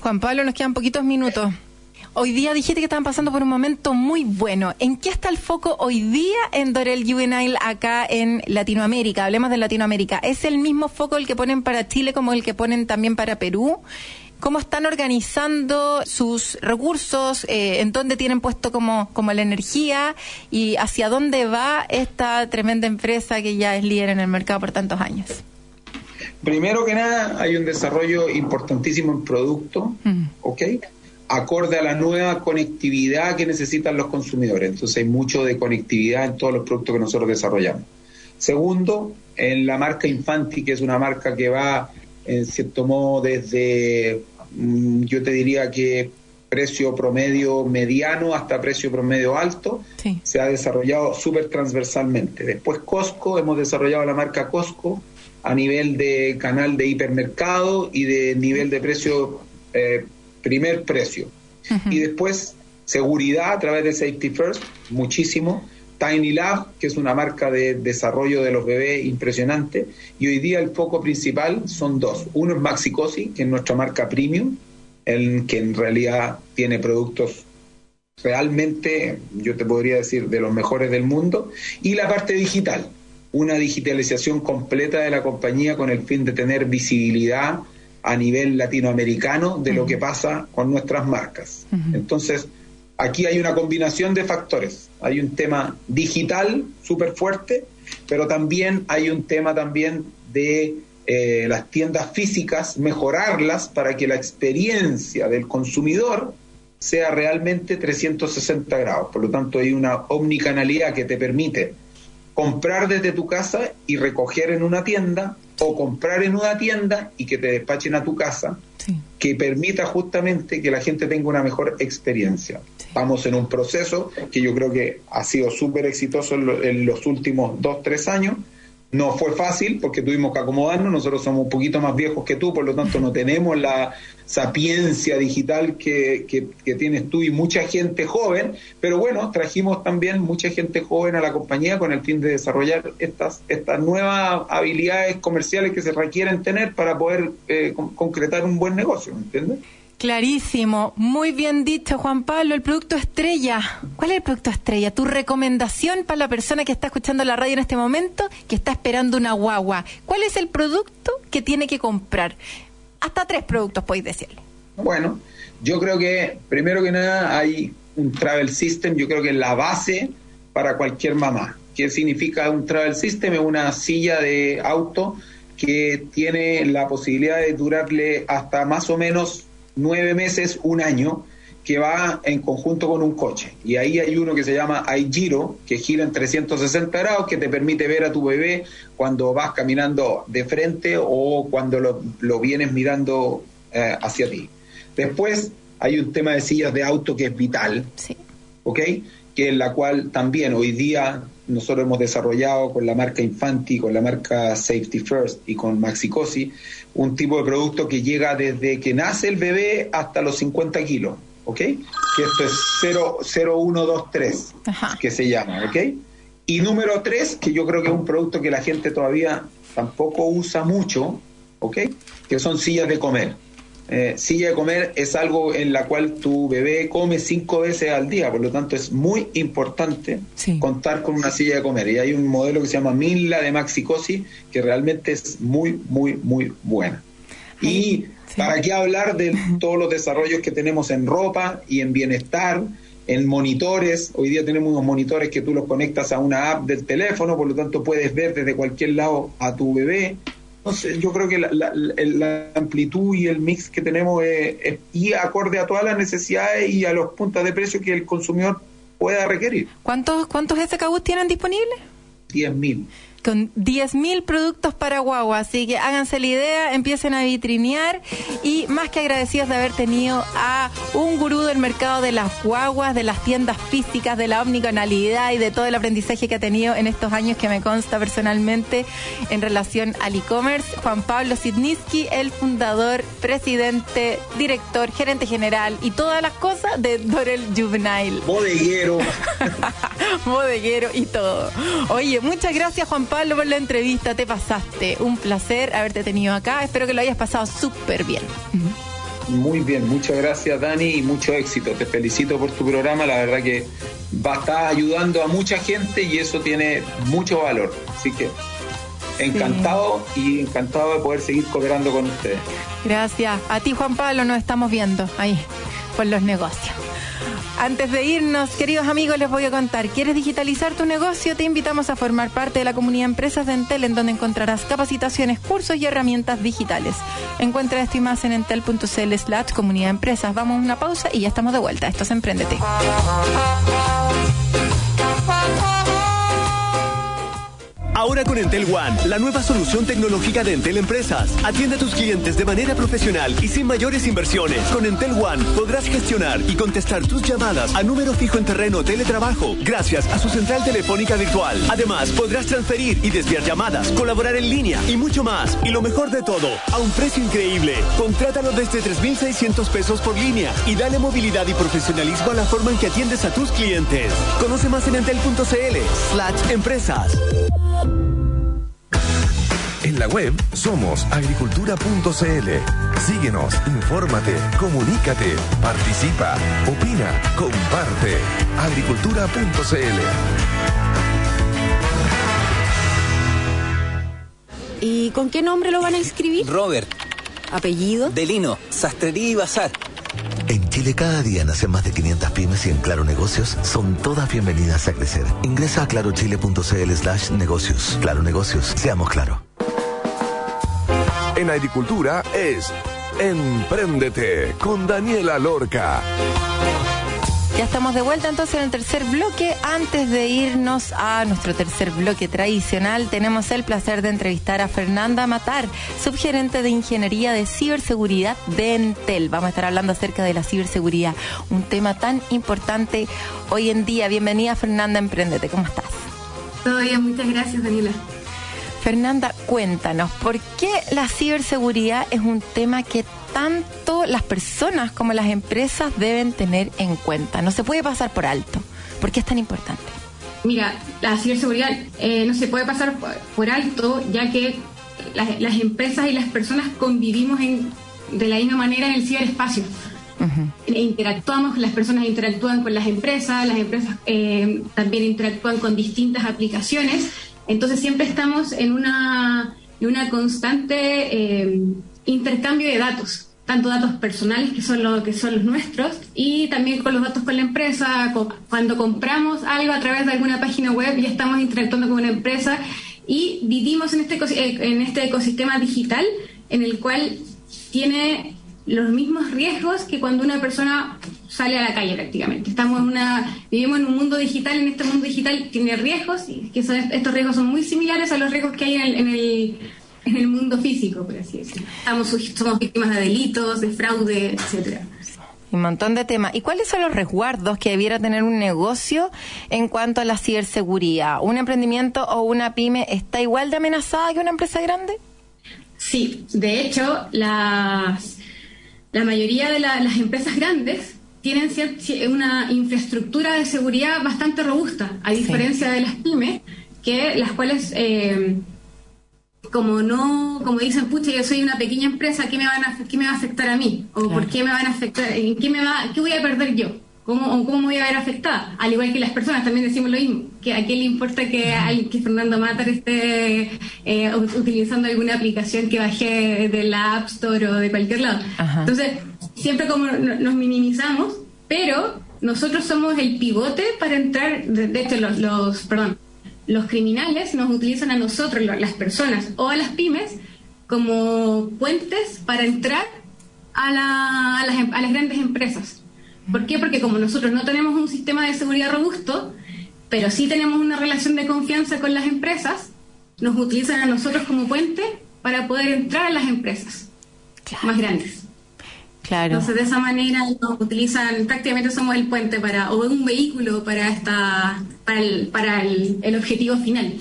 Juan Pablo, nos quedan poquitos minutos. Hoy día dijiste que estaban pasando por un momento muy bueno. ¿En qué está el foco hoy día en Dorel Juvenile acá en Latinoamérica? Hablemos de Latinoamérica. ¿Es el mismo foco el que ponen para Chile como el que ponen también para Perú? ¿Cómo están organizando sus recursos? Eh, ¿En dónde tienen puesto como, como la energía? ¿Y hacia dónde va esta tremenda empresa que ya es líder en el mercado por tantos años? Primero que nada, hay un desarrollo importantísimo en producto, mm. ¿ok? acorde a la nueva conectividad que necesitan los consumidores. Entonces hay mucho de conectividad en todos los productos que nosotros desarrollamos. Segundo, en la marca Infanti, que es una marca que va, en cierto modo, desde, yo te diría que precio promedio mediano hasta precio promedio alto, se ha desarrollado súper transversalmente. Después Costco, hemos desarrollado la marca Costco a nivel de canal de hipermercado y de nivel de precio eh, primer precio. Y después, seguridad a través de Safety First, muchísimo. Tiny Lab, que es una marca de desarrollo de los bebés impresionante. Y hoy día el foco principal son dos. Uno es Maxicosi, que es nuestra marca premium, el, que en realidad tiene productos realmente, yo te podría decir, de los mejores del mundo. Y la parte digital, una digitalización completa de la compañía con el fin de tener visibilidad a nivel latinoamericano de lo que pasa con nuestras marcas. Entonces, aquí hay una combinación de factores. Hay un tema digital súper fuerte, pero también hay un tema también de eh, las tiendas físicas, mejorarlas para que la experiencia del consumidor sea realmente 360 grados. Por lo tanto, hay una omnicanalidad que te permite comprar desde tu casa y recoger en una tienda o comprar en una tienda y que te despachen a tu casa, que permita justamente que la gente tenga una mejor experiencia. Vamos en un proceso que yo creo que ha sido súper exitoso en, los últimos dos, tres años, no fue fácil porque tuvimos que acomodarnos, nosotros somos un poquito más viejos que tú, por lo tanto no tenemos la sapiencia digital que, que, tienes tú y mucha gente joven, pero bueno, trajimos también mucha gente joven a la compañía con el fin de desarrollar estas, estas nuevas habilidades comerciales que se requieren tener para poder eh, concretar un buen negocio, ¿entiendes? Clarísimo, muy bien dicho Juan Pablo, el producto estrella. ¿Cuál es el producto estrella? Tu recomendación para la persona que está escuchando la radio en este momento, que está esperando una guagua. ¿Cuál es el producto que tiene que comprar? Hasta tres productos podéis decirle. Bueno, yo creo que primero que nada hay un travel system, yo creo que es la base para cualquier mamá. ¿Qué significa un travel system? Es una silla de auto que tiene la posibilidad de durarle hasta más o menos nueve meses, un año, que va en conjunto con un coche. Y ahí hay uno que se llama iGiro, que gira en 360 grados, que te permite ver a tu bebé cuando vas caminando de frente o cuando lo, vienes mirando eh, hacia ti. Después hay un tema de sillas de auto que es vital, sí. ¿ok? Que en la cual también hoy día nosotros hemos desarrollado con la marca Infanti, con la marca Safety First y con Maxicosi, un tipo de producto que llega desde que nace el bebé hasta los 50 kilos, ¿ok? Que esto es 0123, que se llama, ¿ok? Y número 3, que yo creo que es un producto que la gente todavía tampoco usa mucho, ¿ok? Que son sillas de comer. Eh, silla de comer es algo en la cual tu bebé come cinco veces al día, por lo tanto es muy importante contar con una silla de comer. Y hay un modelo que se llama Minla de Maxicosi que realmente es muy, muy, muy buena. y para qué hablar de todos los desarrollos que tenemos en ropa y en bienestar, en monitores. Hoy día tenemos unos monitores que tú los conectas a una app del teléfono, por lo tanto puedes ver desde cualquier lado a tu bebé. Entonces, yo creo que la, amplitud y el mix que tenemos es, y acorde a todas las necesidades y a los puntos de precio que el consumidor pueda requerir. ¿Cuántos, cuántos SKUs tienen disponibles? 10.000 con 10.000 productos para guagua. Así que háganse la idea, empiecen a vitrinear y más que agradecidos de haber tenido a un gurú del mercado de las guaguas, de las tiendas físicas, de la omnicanalidad y de todo el aprendizaje que ha tenido en estos años que me consta personalmente en relación al e-commerce. Juan Pablo Sidniski, el fundador, presidente, director, gerente general y todas las cosas de Dorel Juvenile. Bodeguero. Bodeguero y todo. Oye, muchas gracias Juan Pablo por la entrevista, te pasaste. Un placer haberte tenido acá. Espero que lo hayas pasado súper bien. muy bien. Muchas gracias, Dani, y mucho éxito. Te felicito por tu programa. La verdad que va a estar ayudando a mucha gente y eso tiene mucho valor. Así que encantado y encantado de poder seguir cooperando con ustedes. Gracias. A ti, Juan Pablo, nos estamos viendo ahí por los negocios. Antes de irnos, queridos amigos, les voy a contar. ¿Quieres digitalizar tu negocio? Te invitamos a formar parte de la comunidad Empresas de Entel, en donde encontrarás capacitaciones, cursos y herramientas digitales. Encuentra esto y más en entel.cl slash comunidad empresas. Vamos a una pausa y ya estamos de vuelta. Esto es Emprendete. Ahora con Entel One, la nueva solución tecnológica de Entel Empresas. Atiende a tus clientes de manera profesional y sin mayores inversiones. Con Entel One podrás gestionar y contestar tus llamadas a número fijo en terreno teletrabajo gracias a su central telefónica virtual. Además, podrás transferir y desviar llamadas, colaborar en línea y mucho más. Y lo mejor de todo, a un precio increíble. Contrátalo desde 3.600 pesos por línea y dale movilidad y profesionalismo a la forma en que atiendes a tus clientes. Conoce más en entel.cl slash empresas. En la web somos agricultura.cl. Síguenos, infórmate, comunícate, participa, opina, comparte. agricultura.cl. ¿Y con qué nombre lo van a inscribir? Robert. ¿Apellido? Delino, Sastrería y Bazar. En Chile cada día nacen más de 500 pymes y en Claro Negocios son todas bienvenidas a crecer. Ingresa a clarochile.cl slash negocios. Claro Negocios, seamos claro. En agricultura es Empréndete con Daniela Lorca. Ya estamos de vuelta entonces en el tercer bloque. Antes de irnos a nuestro tercer bloque tradicional, tenemos el placer de entrevistar a Fernanda Matar, subgerente de Ingeniería de Ciberseguridad de Entel. Vamos a estar hablando acerca de la ciberseguridad, un tema tan importante hoy en día. Bienvenida Fernanda, Emprendete. ¿Cómo estás? Todo bien, muchas gracias Daniela. Fernanda, cuéntanos, ¿por qué la ciberseguridad es un tema que tanto las personas como las empresas deben tener en cuenta? No se puede pasar por alto. ¿Por qué es tan importante? Mira, la ciberseguridad eh, no se puede pasar por alto, ya que las, empresas y las personas convivimos en, de la misma manera en el ciberespacio. Interactuamos, las personas interactúan con las empresas, las empresas eh, también interactúan con distintas aplicaciones entonces siempre estamos en una, en una constante eh, intercambio de datos, tanto datos personales que son, lo, que son los nuestros y también con los datos con la empresa. Cuando compramos algo a través de alguna página web ya estamos interactuando con una empresa y vivimos en este, en este ecosistema digital en el cual tiene los mismos riesgos que cuando una persona sale a la calle prácticamente. Estamos en una, vivimos en un mundo digital, en este mundo digital tiene riesgos, y que estos riesgos son muy similares a los riesgos que hay en el, en el, mundo físico, por así decirlo. Estamos, somos víctimas de delitos, de fraude, etcétera. Un montón de temas. ¿Y cuáles son los resguardos que debiera tener un negocio en cuanto a la ciberseguridad? ¿Un emprendimiento o una pyme está igual de amenazada que una empresa grande? Sí, de hecho, las la mayoría de las empresas grandes tienen una infraestructura de seguridad bastante robusta, a diferencia de las pymes, que las cuales, eh, como no, como dicen, pucha, yo soy una pequeña empresa, ¿qué me, van a, qué me va a afectar a mí? ¿O por qué me van a afectar? ¿En qué, me va, qué voy a perder yo? ¿Cómo, ¿Cómo me voy a ver afectada? Al igual que las personas también decimos lo mismo, que a quién le importa que, que Fernando Matar esté eh, utilizando alguna aplicación que bajé de la App Store o de cualquier lado. Entonces, siempre como nos minimizamos, pero nosotros somos el pivote para entrar, de, hecho los, los, perdón, los criminales nos utilizan a nosotros, las personas o a las pymes, como puentes para entrar a, la, a, las, a las grandes empresas. ¿Por qué? Porque como nosotros no tenemos un sistema de seguridad robusto, pero sí tenemos una relación de confianza con las empresas, nos utilizan a nosotros como puente para poder entrar a las empresas más grandes. Claro. Entonces, de esa manera nos utilizan, prácticamente somos el puente para, o un vehículo para esta, para el, para el objetivo final.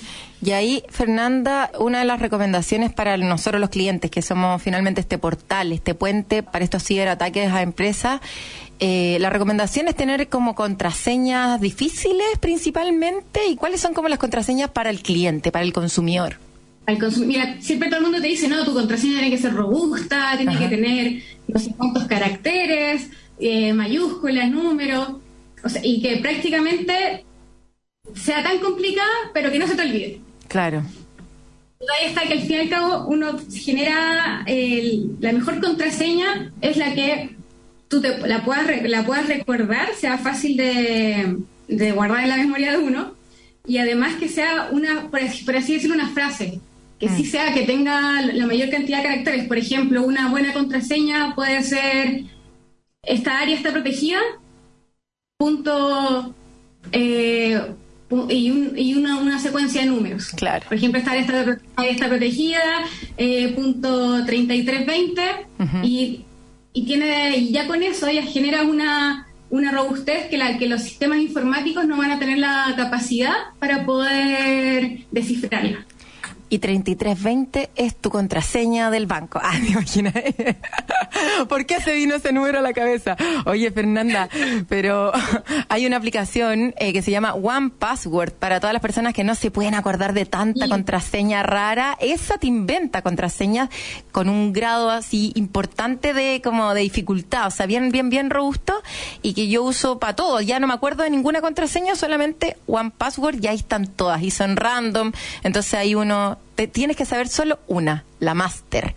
Y ahí, Fernanda, una de las recomendaciones para nosotros los clientes, que somos finalmente este portal, este puente para estos ciberataques a empresas, eh, la recomendación es tener como contraseñas difíciles principalmente. ¿Y cuáles son como las contraseñas para el cliente, para el consumidor? al consumidor. Mira, siempre todo el mundo te dice, no, tu contraseña tiene que ser robusta, tiene que tener no sé cuántos caracteres, eh, mayúsculas, números, o sea, y que prácticamente sea tan complicada, pero que no se te olvide. Claro. Ahí está que al fin y al cabo uno genera la mejor contraseña es la que tú te, la puedas la puedas recordar, sea fácil de, de, guardar en la memoria de uno y además que sea una, por así, decirlo, una frase que sí mm. sea que tenga la mayor cantidad de caracteres. Por ejemplo, una buena contraseña puede ser esta área está protegida, punto eh, y, una, secuencia de números. Claro. Por ejemplo, esta área está, protegida, eh, punto 3320, y, y, tiene, y ya con eso ella genera una, una robustez que, la, que los sistemas informáticos no van a tener la capacidad para poder descifrarla y 3320 es tu contraseña del banco. Ah, me imagino. ¿Por qué se vino ese número a la cabeza? Oye, Fernanda, pero hay una aplicación eh, que se llama One Password para todas las personas que no se pueden acordar de tanta contraseña rara. Esa te inventa contraseñas con un grado así importante de como de dificultad, o sea, bien, bien, bien robusto y que yo uso para todo. Ya no me acuerdo de ninguna contraseña, solamente One Password y ahí están todas y son random. Entonces hay uno tienes que saber solo una, la máster.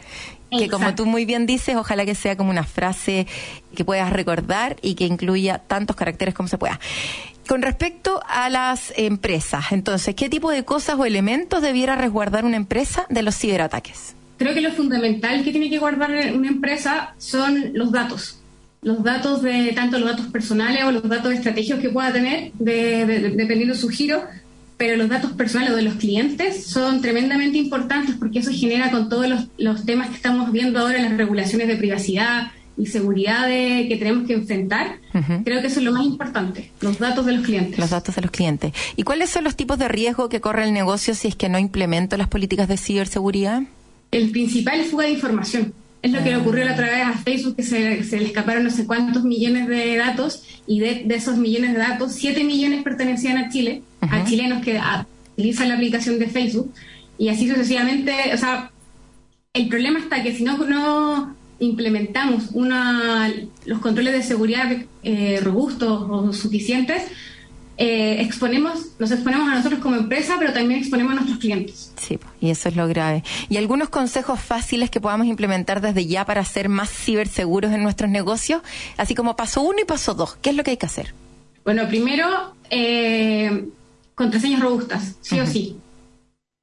Que como tú muy bien dices, ojalá que sea como una frase que puedas recordar y que incluya tantos caracteres como se pueda. Con respecto a las empresas, entonces, ¿qué tipo de cosas o elementos debiera resguardar una empresa de los ciberataques? Creo que lo fundamental que tiene que guardar una empresa son los datos. Los datos de tanto los datos personales o los datos estratégicos que pueda tener, dependiendo de su giro, pero los datos personales de los clientes son tremendamente importantes porque eso genera con todos los, temas que estamos viendo ahora, las regulaciones de privacidad y seguridad que tenemos que enfrentar. Creo que eso es lo más importante, los datos de los clientes. Los datos de los clientes. ¿Y cuáles son los tipos de riesgo que corre el negocio si es que no implemento las políticas de ciberseguridad? El principal es fuga de información. Es lo que le ocurrió la otra vez a Facebook, que se, le escaparon no sé cuántos millones de datos y de, esos millones de datos, 7 millones pertenecían a Chile, a chilenos que utilizan la aplicación de Facebook y así sucesivamente. O sea, el problema está que si no, no implementamos una, los controles de seguridad eh, robustos o suficientes, eh, exponemos, nos exponemos a nosotros como empresa, pero también exponemos a nuestros clientes. Sí, y eso es lo grave. ¿Y algunos consejos fáciles que podamos implementar desde ya para ser más ciberseguros en nuestros negocios? Así como paso uno y paso dos. ¿Qué es lo que hay que hacer? Bueno, primero, eh, contraseñas robustas, sí o sí.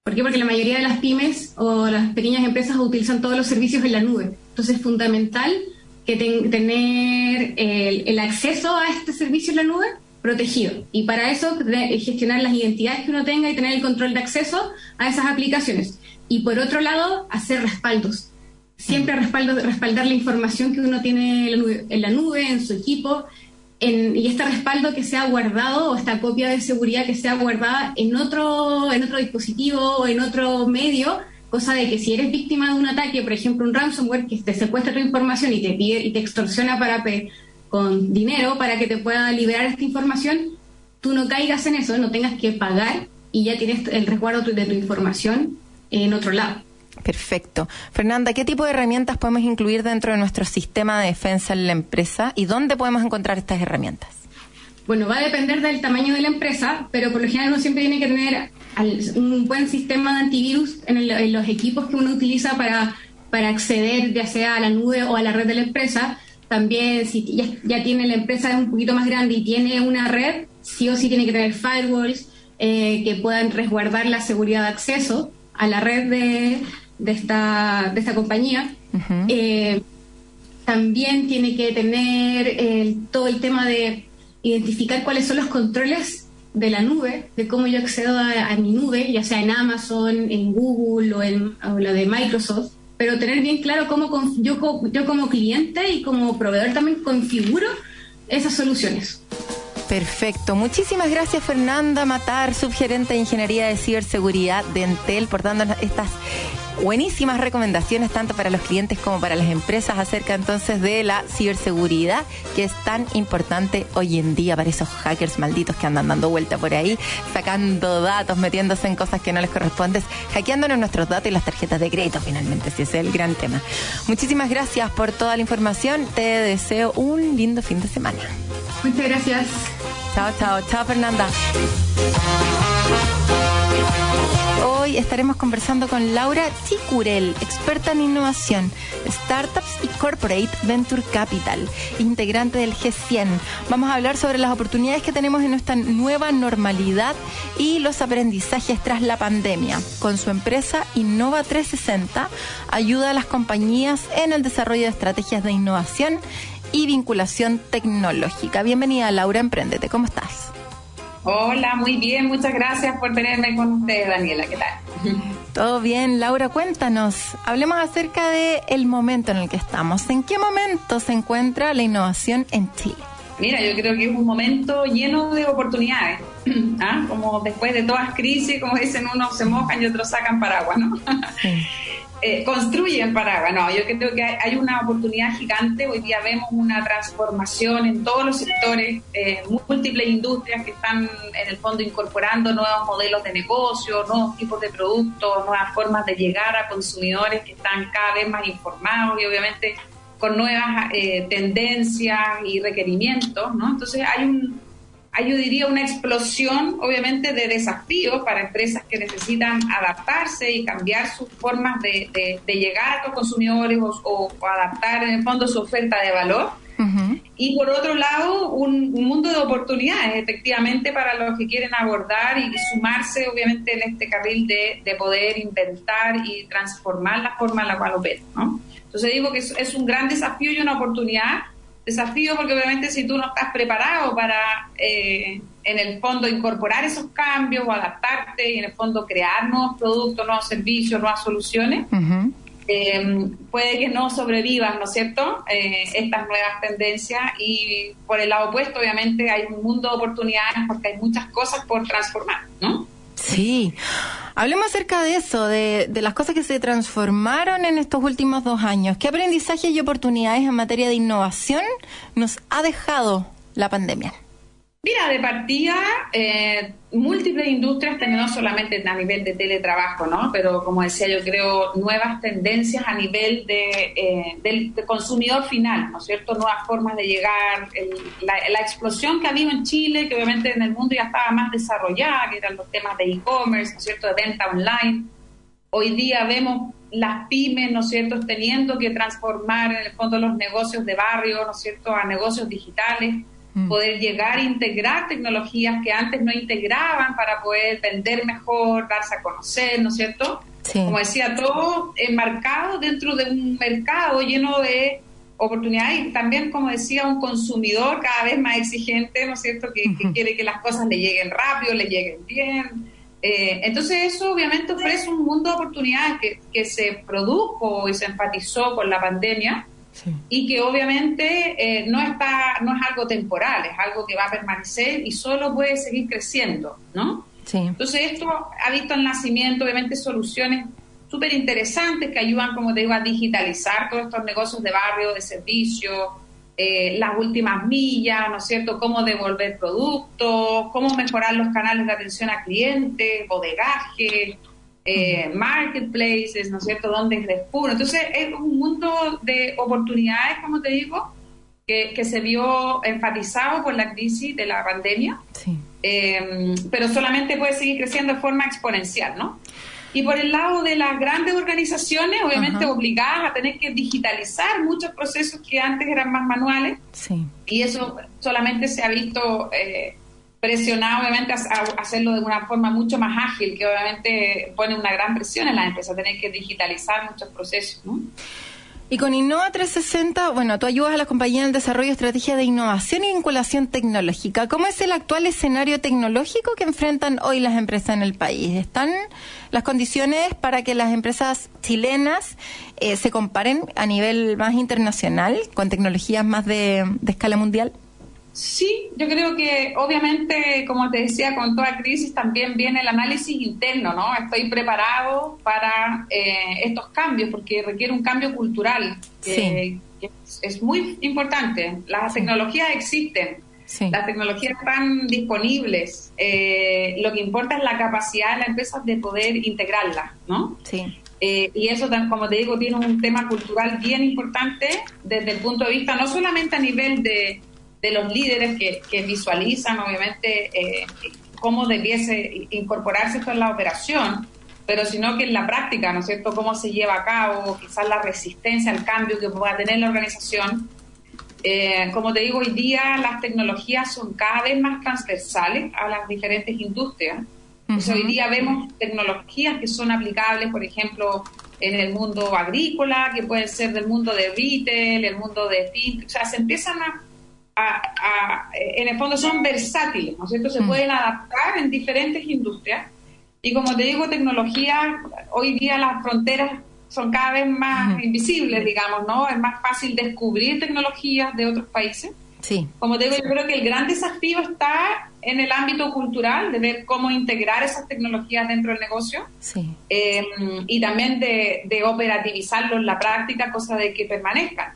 ¿Por qué? Porque la mayoría de las pymes o las pequeñas empresas utilizan todos los servicios en la nube. Entonces es fundamental que tener el, el acceso a este servicio en la nube protegido. Y para eso, gestionar las identidades que uno tenga y tener el control de acceso a esas aplicaciones. Y por otro lado, hacer respaldos. Siempre respaldo, respaldar la información que uno tiene en la nube, en su equipo, y este respaldo que sea guardado o esta copia de seguridad que sea guardada en otro, en otro dispositivo o en otro medio, cosa de que si eres víctima de un ataque, por ejemplo un ransomware que te secuestra tu información y te pide y te extorsiona para, con dinero para que te pueda liberar esta información, tú no caigas en eso, no tengas que pagar y ya tienes el resguardo de tu información en otro lado. Perfecto. Fernanda, ¿qué tipo de herramientas podemos incluir dentro de nuestro sistema de defensa en la empresa y dónde podemos encontrar estas herramientas? Bueno, va a depender del tamaño de la empresa, pero por lo general uno siempre tiene que tener un buen sistema de antivirus en, los equipos que uno utiliza para, para acceder ya sea a la nube o a la red de la empresa también si ya, tiene la empresa un poquito más grande y tiene una red, sí o sí tiene que tener firewalls eh, que puedan resguardar la seguridad de acceso a la red de, de, esta, de esta compañía. Eh, también tiene que tener todo el tema de identificar cuáles son los controles de la nube, de cómo yo accedo a, mi nube, ya sea en Amazon, en Google o en o la de Microsoft pero tener bien claro cómo yo, yo como cliente y como proveedor también configuro esas soluciones. Perfecto. Muchísimas gracias Fernanda Matar, subgerente de Ingeniería de Ciberseguridad de Entel, por darnos estas buenísimas recomendaciones tanto para los clientes como para las empresas acerca entonces de la ciberseguridad que es tan importante hoy en día para esos hackers malditos que andan dando vuelta por ahí, sacando datos, metiéndose en cosas que no les corresponden, hackeándonos nuestros datos y las tarjetas de crédito finalmente, si ese es el gran tema. Muchísimas gracias por toda la información, te deseo un lindo fin de semana. Muchas gracias. Chao, chao, chao Fernanda. Hoy estaremos conversando con Laura Chicurel, experta en innovación, startups y corporate venture capital, integrante del G100. Vamos a hablar sobre las oportunidades que tenemos en nuestra nueva normalidad y los aprendizajes tras la pandemia. Con su empresa Innova 360 ayuda a las compañías en el desarrollo de estrategias de innovación y vinculación tecnológica. Bienvenida Laura Emprendete, ¿cómo estás? Hola, muy bien, muchas gracias por tenerme con ustedes, Daniela, ¿qué tal? Todo bien, Laura, cuéntanos, hablemos acerca del el momento en el que estamos. ¿En qué momento se encuentra la innovación en Chile? Mira, yo creo que es un momento lleno de oportunidades. ¿ah? Como después de todas crisis, como dicen, unos se mojan y otros sacan paraguas, ¿no? Sí. Eh, construyen Paraguay. No, yo creo que hay, una oportunidad gigante. Hoy día vemos una transformación en todos los sectores, eh, múltiples industrias que están en el fondo incorporando nuevos modelos de negocio, nuevos tipos de productos, nuevas formas de llegar a consumidores que están cada vez más informados y obviamente con nuevas eh, tendencias y requerimientos, ¿no? Entonces hay un hay, yo diría, una explosión, obviamente, de desafíos para empresas que necesitan adaptarse y cambiar sus formas de, llegar a los consumidores o, adaptar, en el fondo, su oferta de valor. Y por otro lado, un, mundo de oportunidades, efectivamente, para los que quieren abordar y sumarse, obviamente, en este carril de, poder inventar y transformar la forma en la cual operan. ¿no? Entonces digo que es un gran desafío y una oportunidad desafío porque obviamente si tú no estás preparado para eh, en el fondo incorporar esos cambios o adaptarte y en el fondo crear nuevos productos, nuevos servicios, nuevas soluciones, eh, puede que no sobrevivas, ¿no es cierto?, eh, estas nuevas tendencias y por el lado opuesto obviamente hay un mundo de oportunidades porque hay muchas cosas por transformar, ¿no? Sí. Hablemos acerca de eso, de, de, las cosas que se transformaron en estos últimos dos años. ¿Qué aprendizajes y oportunidades en materia de innovación nos ha dejado la pandemia? Mira, de partida, eh, múltiples industrias, solamente a nivel de teletrabajo, ¿no? Pero como decía, yo creo nuevas tendencias a nivel de, eh, del, consumidor final, ¿no es cierto? Nuevas formas de llegar, la, explosión que ha habido en Chile, que obviamente en el mundo ya estaba más desarrollada, que eran los temas de e-commerce, ¿no es cierto? De venta online. Hoy día vemos las pymes, ¿no es cierto?, teniendo que transformar en el fondo los negocios de barrio, ¿no es cierto?, a negocios digitales. Poder llegar a integrar tecnologías que antes no integraban para poder vender mejor, darse a conocer, ¿no es cierto? Como decía, todo enmarcado dentro de un mercado lleno de oportunidades y también, como decía, un consumidor cada vez más exigente, ¿no es cierto?, que, quiere que las cosas le lleguen rápido, le lleguen bien. Eh, entonces eso obviamente ofrece un mundo de oportunidades que, que se produjo y se enfatizó con la pandemia y que obviamente eh, no, está, no es algo temporal, es algo que va a permanecer y solo puede seguir creciendo, ¿no? Entonces esto ha visto el nacimiento, obviamente, soluciones súper interesantes que ayudan, como te digo, a digitalizar todos estos negocios de barrio, de servicio, eh, las últimas millas, ¿no es cierto? Cómo devolver productos, cómo mejorar los canales de atención a clientes, bodegaje, eh, marketplaces, ¿no es cierto?, donde es. Entonces, es un mundo de oportunidades, como te digo, que, que se vio enfatizado por la crisis de la pandemia, eh, pero solamente puede seguir creciendo de forma exponencial, ¿no? Y por el lado de las grandes organizaciones, obviamente obligadas a tener que digitalizar muchos procesos que antes eran más manuales, y eso solamente se ha visto eh, presionado obviamente a, hacerlo de una forma mucho más ágil, que obviamente pone una gran presión en la empresa, tener que digitalizar muchos procesos. ¿no? Y con Innova 360, bueno, tú ayudas a las compañías en el desarrollo de estrategias de innovación y vinculación tecnológica. ¿Cómo es el actual escenario tecnológico que enfrentan hoy las empresas en el país? ¿Están las condiciones para que las empresas chilenas eh, se comparen a nivel más internacional, con tecnologías más de escala mundial? Sí, yo creo que obviamente, como te decía, con toda crisis también viene el análisis interno, ¿no? Estoy preparado para eh, estos cambios porque requiere un cambio cultural que, es, muy importante. Las tecnologías existen, las tecnologías están disponibles. Eh, lo que importa es la capacidad de la empresa de poder integrarlas, ¿no? Sí. Eh, y eso, como te digo, tiene un tema cultural bien importante desde el punto de vista no solamente a nivel de de los líderes que, visualizan, obviamente, eh, cómo debiese incorporarse esto en la operación, pero sino que en la práctica, ¿no es cierto?, cómo se lleva a cabo, quizás la resistencia al cambio que pueda tener la organización. Eh, como te digo, hoy día las tecnologías son cada vez más transversales a las diferentes industrias. hoy día vemos tecnologías que son aplicables, por ejemplo, en el mundo agrícola, que pueden ser del mundo de retail, el mundo de fin, o sea, se empiezan a, en el fondo son versátiles, ¿no es cierto? Se mm. pueden adaptar en diferentes industrias. Y como te digo, tecnología, hoy día las fronteras son cada vez más invisibles, digamos, ¿no? Es más fácil descubrir tecnologías de otros países. Sí. Como te digo, yo creo que el gran desafío está en el ámbito cultural, de ver cómo integrar esas tecnologías dentro del negocio. Sí. Eh, y también de, de operativizarlo en la práctica, cosa de que permanezcan.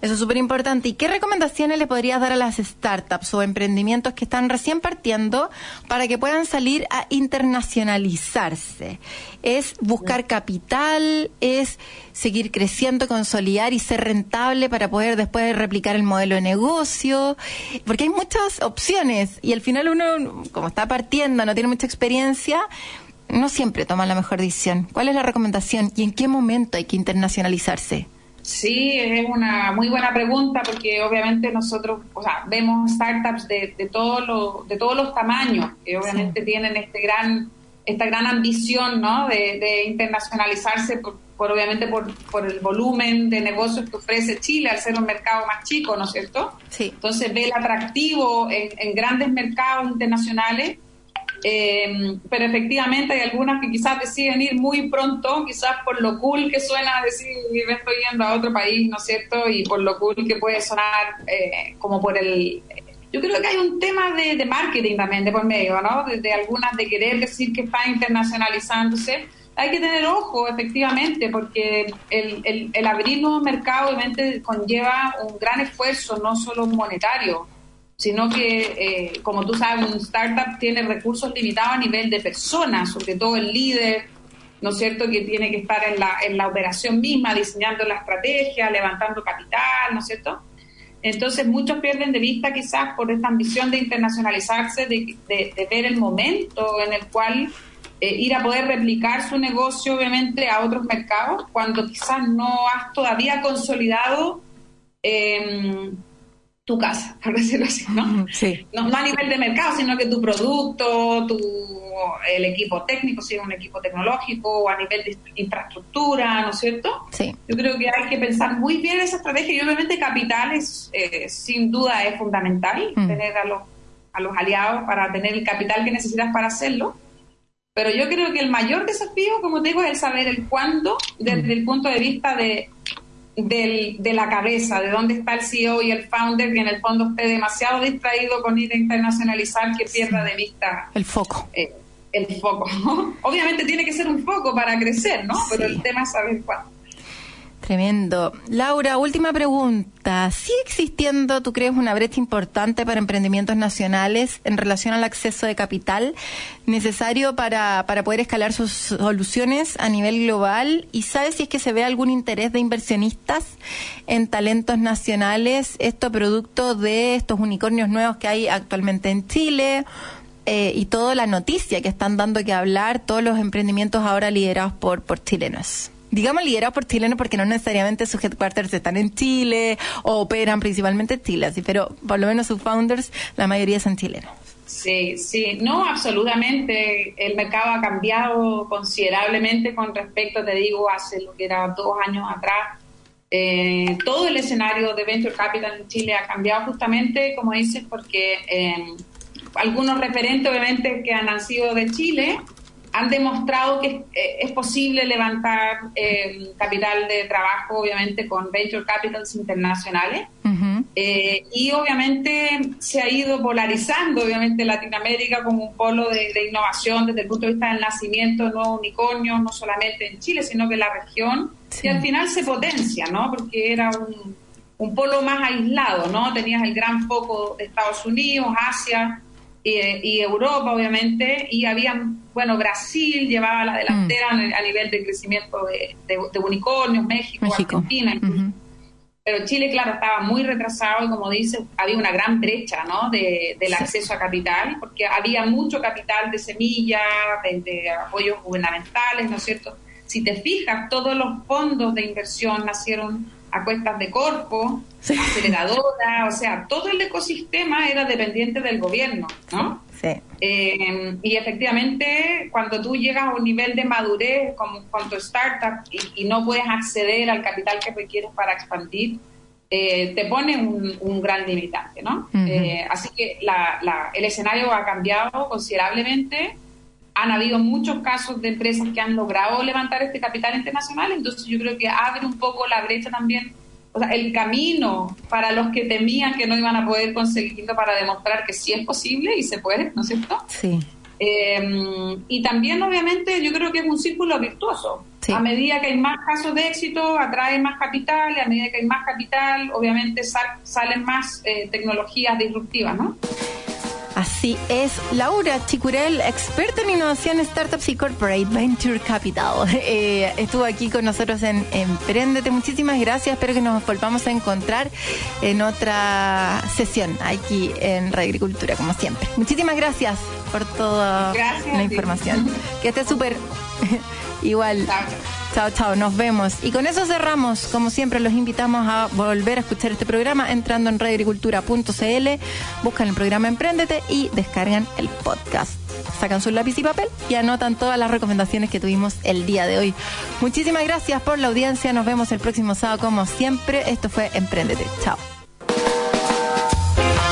Eso es súper importante. ¿Y qué recomendaciones le podrías dar a las startups o emprendimientos que están recién partiendo para que puedan salir a internacionalizarse? ¿Es buscar capital? ¿Es seguir creciendo, consolidar y ser rentable para poder después replicar el modelo de negocio? Porque hay muchas opciones y al final uno, como está partiendo, no tiene mucha experiencia, no siempre toma la mejor decisión. ¿Cuál es la recomendación y en qué momento hay que internacionalizarse? Sí, es una muy buena pregunta porque obviamente nosotros, o sea, vemos startups de, de, todo de todos los tamaños que obviamente tienen este gran, esta gran ambición, ¿no? De, internacionalizarse por, obviamente por, por, el volumen de negocios que ofrece Chile al ser un mercado más chico, ¿no es cierto? Sí. Entonces ve el atractivo en, en grandes mercados internacionales eh, pero efectivamente hay algunas que quizás deciden ir muy pronto, quizás por lo cool que suena decir, me estoy yendo a otro país, ¿no es cierto? Y por lo cool que puede sonar eh, como por el... Yo creo que hay un tema de, marketing también de por medio, ¿no? De, algunas de querer decir que está internacionalizándose. Hay que tener ojo, efectivamente, porque el, el, el abrir nuevos mercados obviamente conlleva un gran esfuerzo, no solo monetario, sino que, eh, como tú sabes, un startup tiene recursos limitados a nivel de personas, sobre todo el líder, ¿no es cierto?, que tiene que estar en la, en la operación misma, diseñando la estrategia, levantando capital, ¿no es cierto? Entonces muchos pierden de vista quizás por esta ambición de internacionalizarse, de, de, ver el momento en el cual eh, ir a poder replicar su negocio obviamente a otros mercados, cuando quizás no has todavía consolidado eh, tu casa, por decirlo así, ¿no? Sí. No, a nivel de mercado, sino que tu producto, tu, el equipo técnico, si es un equipo tecnológico, o a nivel de infraestructura, ¿no es cierto? Sí. Yo creo que hay que pensar muy bien esa estrategia y obviamente capital es, eh, sin duda es fundamental, mm. tener a los, a los aliados para tener el capital que necesitas para hacerlo. Pero yo creo que el mayor desafío, como te digo, es el saber el cuándo desde mm. el punto de vista de del, de la cabeza, de dónde está el CEO y el founder, que en el fondo esté demasiado distraído con ir a internacionalizar que pierda de vista el foco. Eh, el foco. Obviamente tiene que ser un foco para crecer, ¿no? Pero el tema es saber cuándo. Tremendo. Laura, última pregunta. ¿Sigue existiendo, tú crees, una brecha importante para emprendimientos nacionales en relación al acceso de capital necesario para, para poder escalar sus soluciones a nivel global? ¿Y sabes si es que se ve algún interés de inversionistas en talentos nacionales, esto producto de estos unicornios nuevos que hay actualmente en Chile? Eh, y toda la noticia que están dando que hablar todos los emprendimientos ahora liderados por, por chilenos digamos liderado por chilenos porque no necesariamente sus headquarters están en Chile o operan principalmente en Chile, así, pero por lo menos sus founders, la mayoría son chilenos. Sí, sí, no, absolutamente. El mercado ha cambiado considerablemente con respecto, te digo, hace lo que era dos años atrás. Eh, todo el escenario de Venture Capital en Chile ha cambiado justamente, como dices, porque eh, algunos referentes, obviamente, que han nacido de Chile, han demostrado que eh, es posible levantar eh, capital de trabajo, obviamente, con venture capitals internacionales. Eh, y obviamente se ha ido polarizando, obviamente Latinoamérica como un polo de, innovación desde el punto de vista del nacimiento de nuevos unicornios, no solamente en Chile, sino que en la región, y al final se potencia, ¿no? Porque era un, un polo más aislado, ¿no? Tenías el gran foco de Estados Unidos, Asia, y, Europa, obviamente, y habían, bueno, Brasil llevaba la delantera mm. a nivel de crecimiento de, unicornios, México, Argentina. Pero Chile, claro, estaba muy retrasado y como dice, había una gran brecha ¿no? De, del acceso a capital, porque había mucho capital de semilla, de, apoyos gubernamentales, ¿no es cierto? Si te fijas, todos los fondos de inversión nacieron a cuestas de Corpo, aceleradora, o sea, todo el ecosistema era dependiente del gobierno, ¿no? Sí. Eh, y efectivamente, cuando tú llegas a un nivel de madurez como cuanto startup y, no puedes acceder al capital que requieres para expandir, eh, te pone un, gran limitante, ¿no? Eh, así que el escenario ha cambiado considerablemente. Han habido muchos casos de empresas que han logrado levantar este capital internacional, entonces yo creo que abre un poco la brecha también o sea, el camino para los que temían que no iban a poder conseguirlo para demostrar que sí es posible y se puede, ¿no es cierto? Sí. Eh, y también, obviamente, yo creo que es un círculo virtuoso. A medida que hay más casos de éxito, atrae más capital, y a medida que hay más capital, obviamente salen más eh, tecnologías disruptivas, ¿no? Así es. Laura Chicurel, experta en innovación, startups y corporate venture capital. Eh, estuvo aquí con nosotros en Emprendete. Muchísimas gracias. Espero que nos volvamos a encontrar en otra sesión aquí en Radio Agricultura, como siempre. Muchísimas gracias por toda la información. Que esté súper igual. Chao, chao, nos vemos. Y con eso cerramos. Como siempre, los invitamos a volver a escuchar este programa entrando en radioagricultura.cl, buscan el programa Emprendete y descargan el podcast. Sacan su lápiz y papel y anotan todas las recomendaciones que tuvimos el día de hoy. Muchísimas gracias por la audiencia. Nos vemos el próximo sábado como siempre. Esto fue Emprendete. Chao.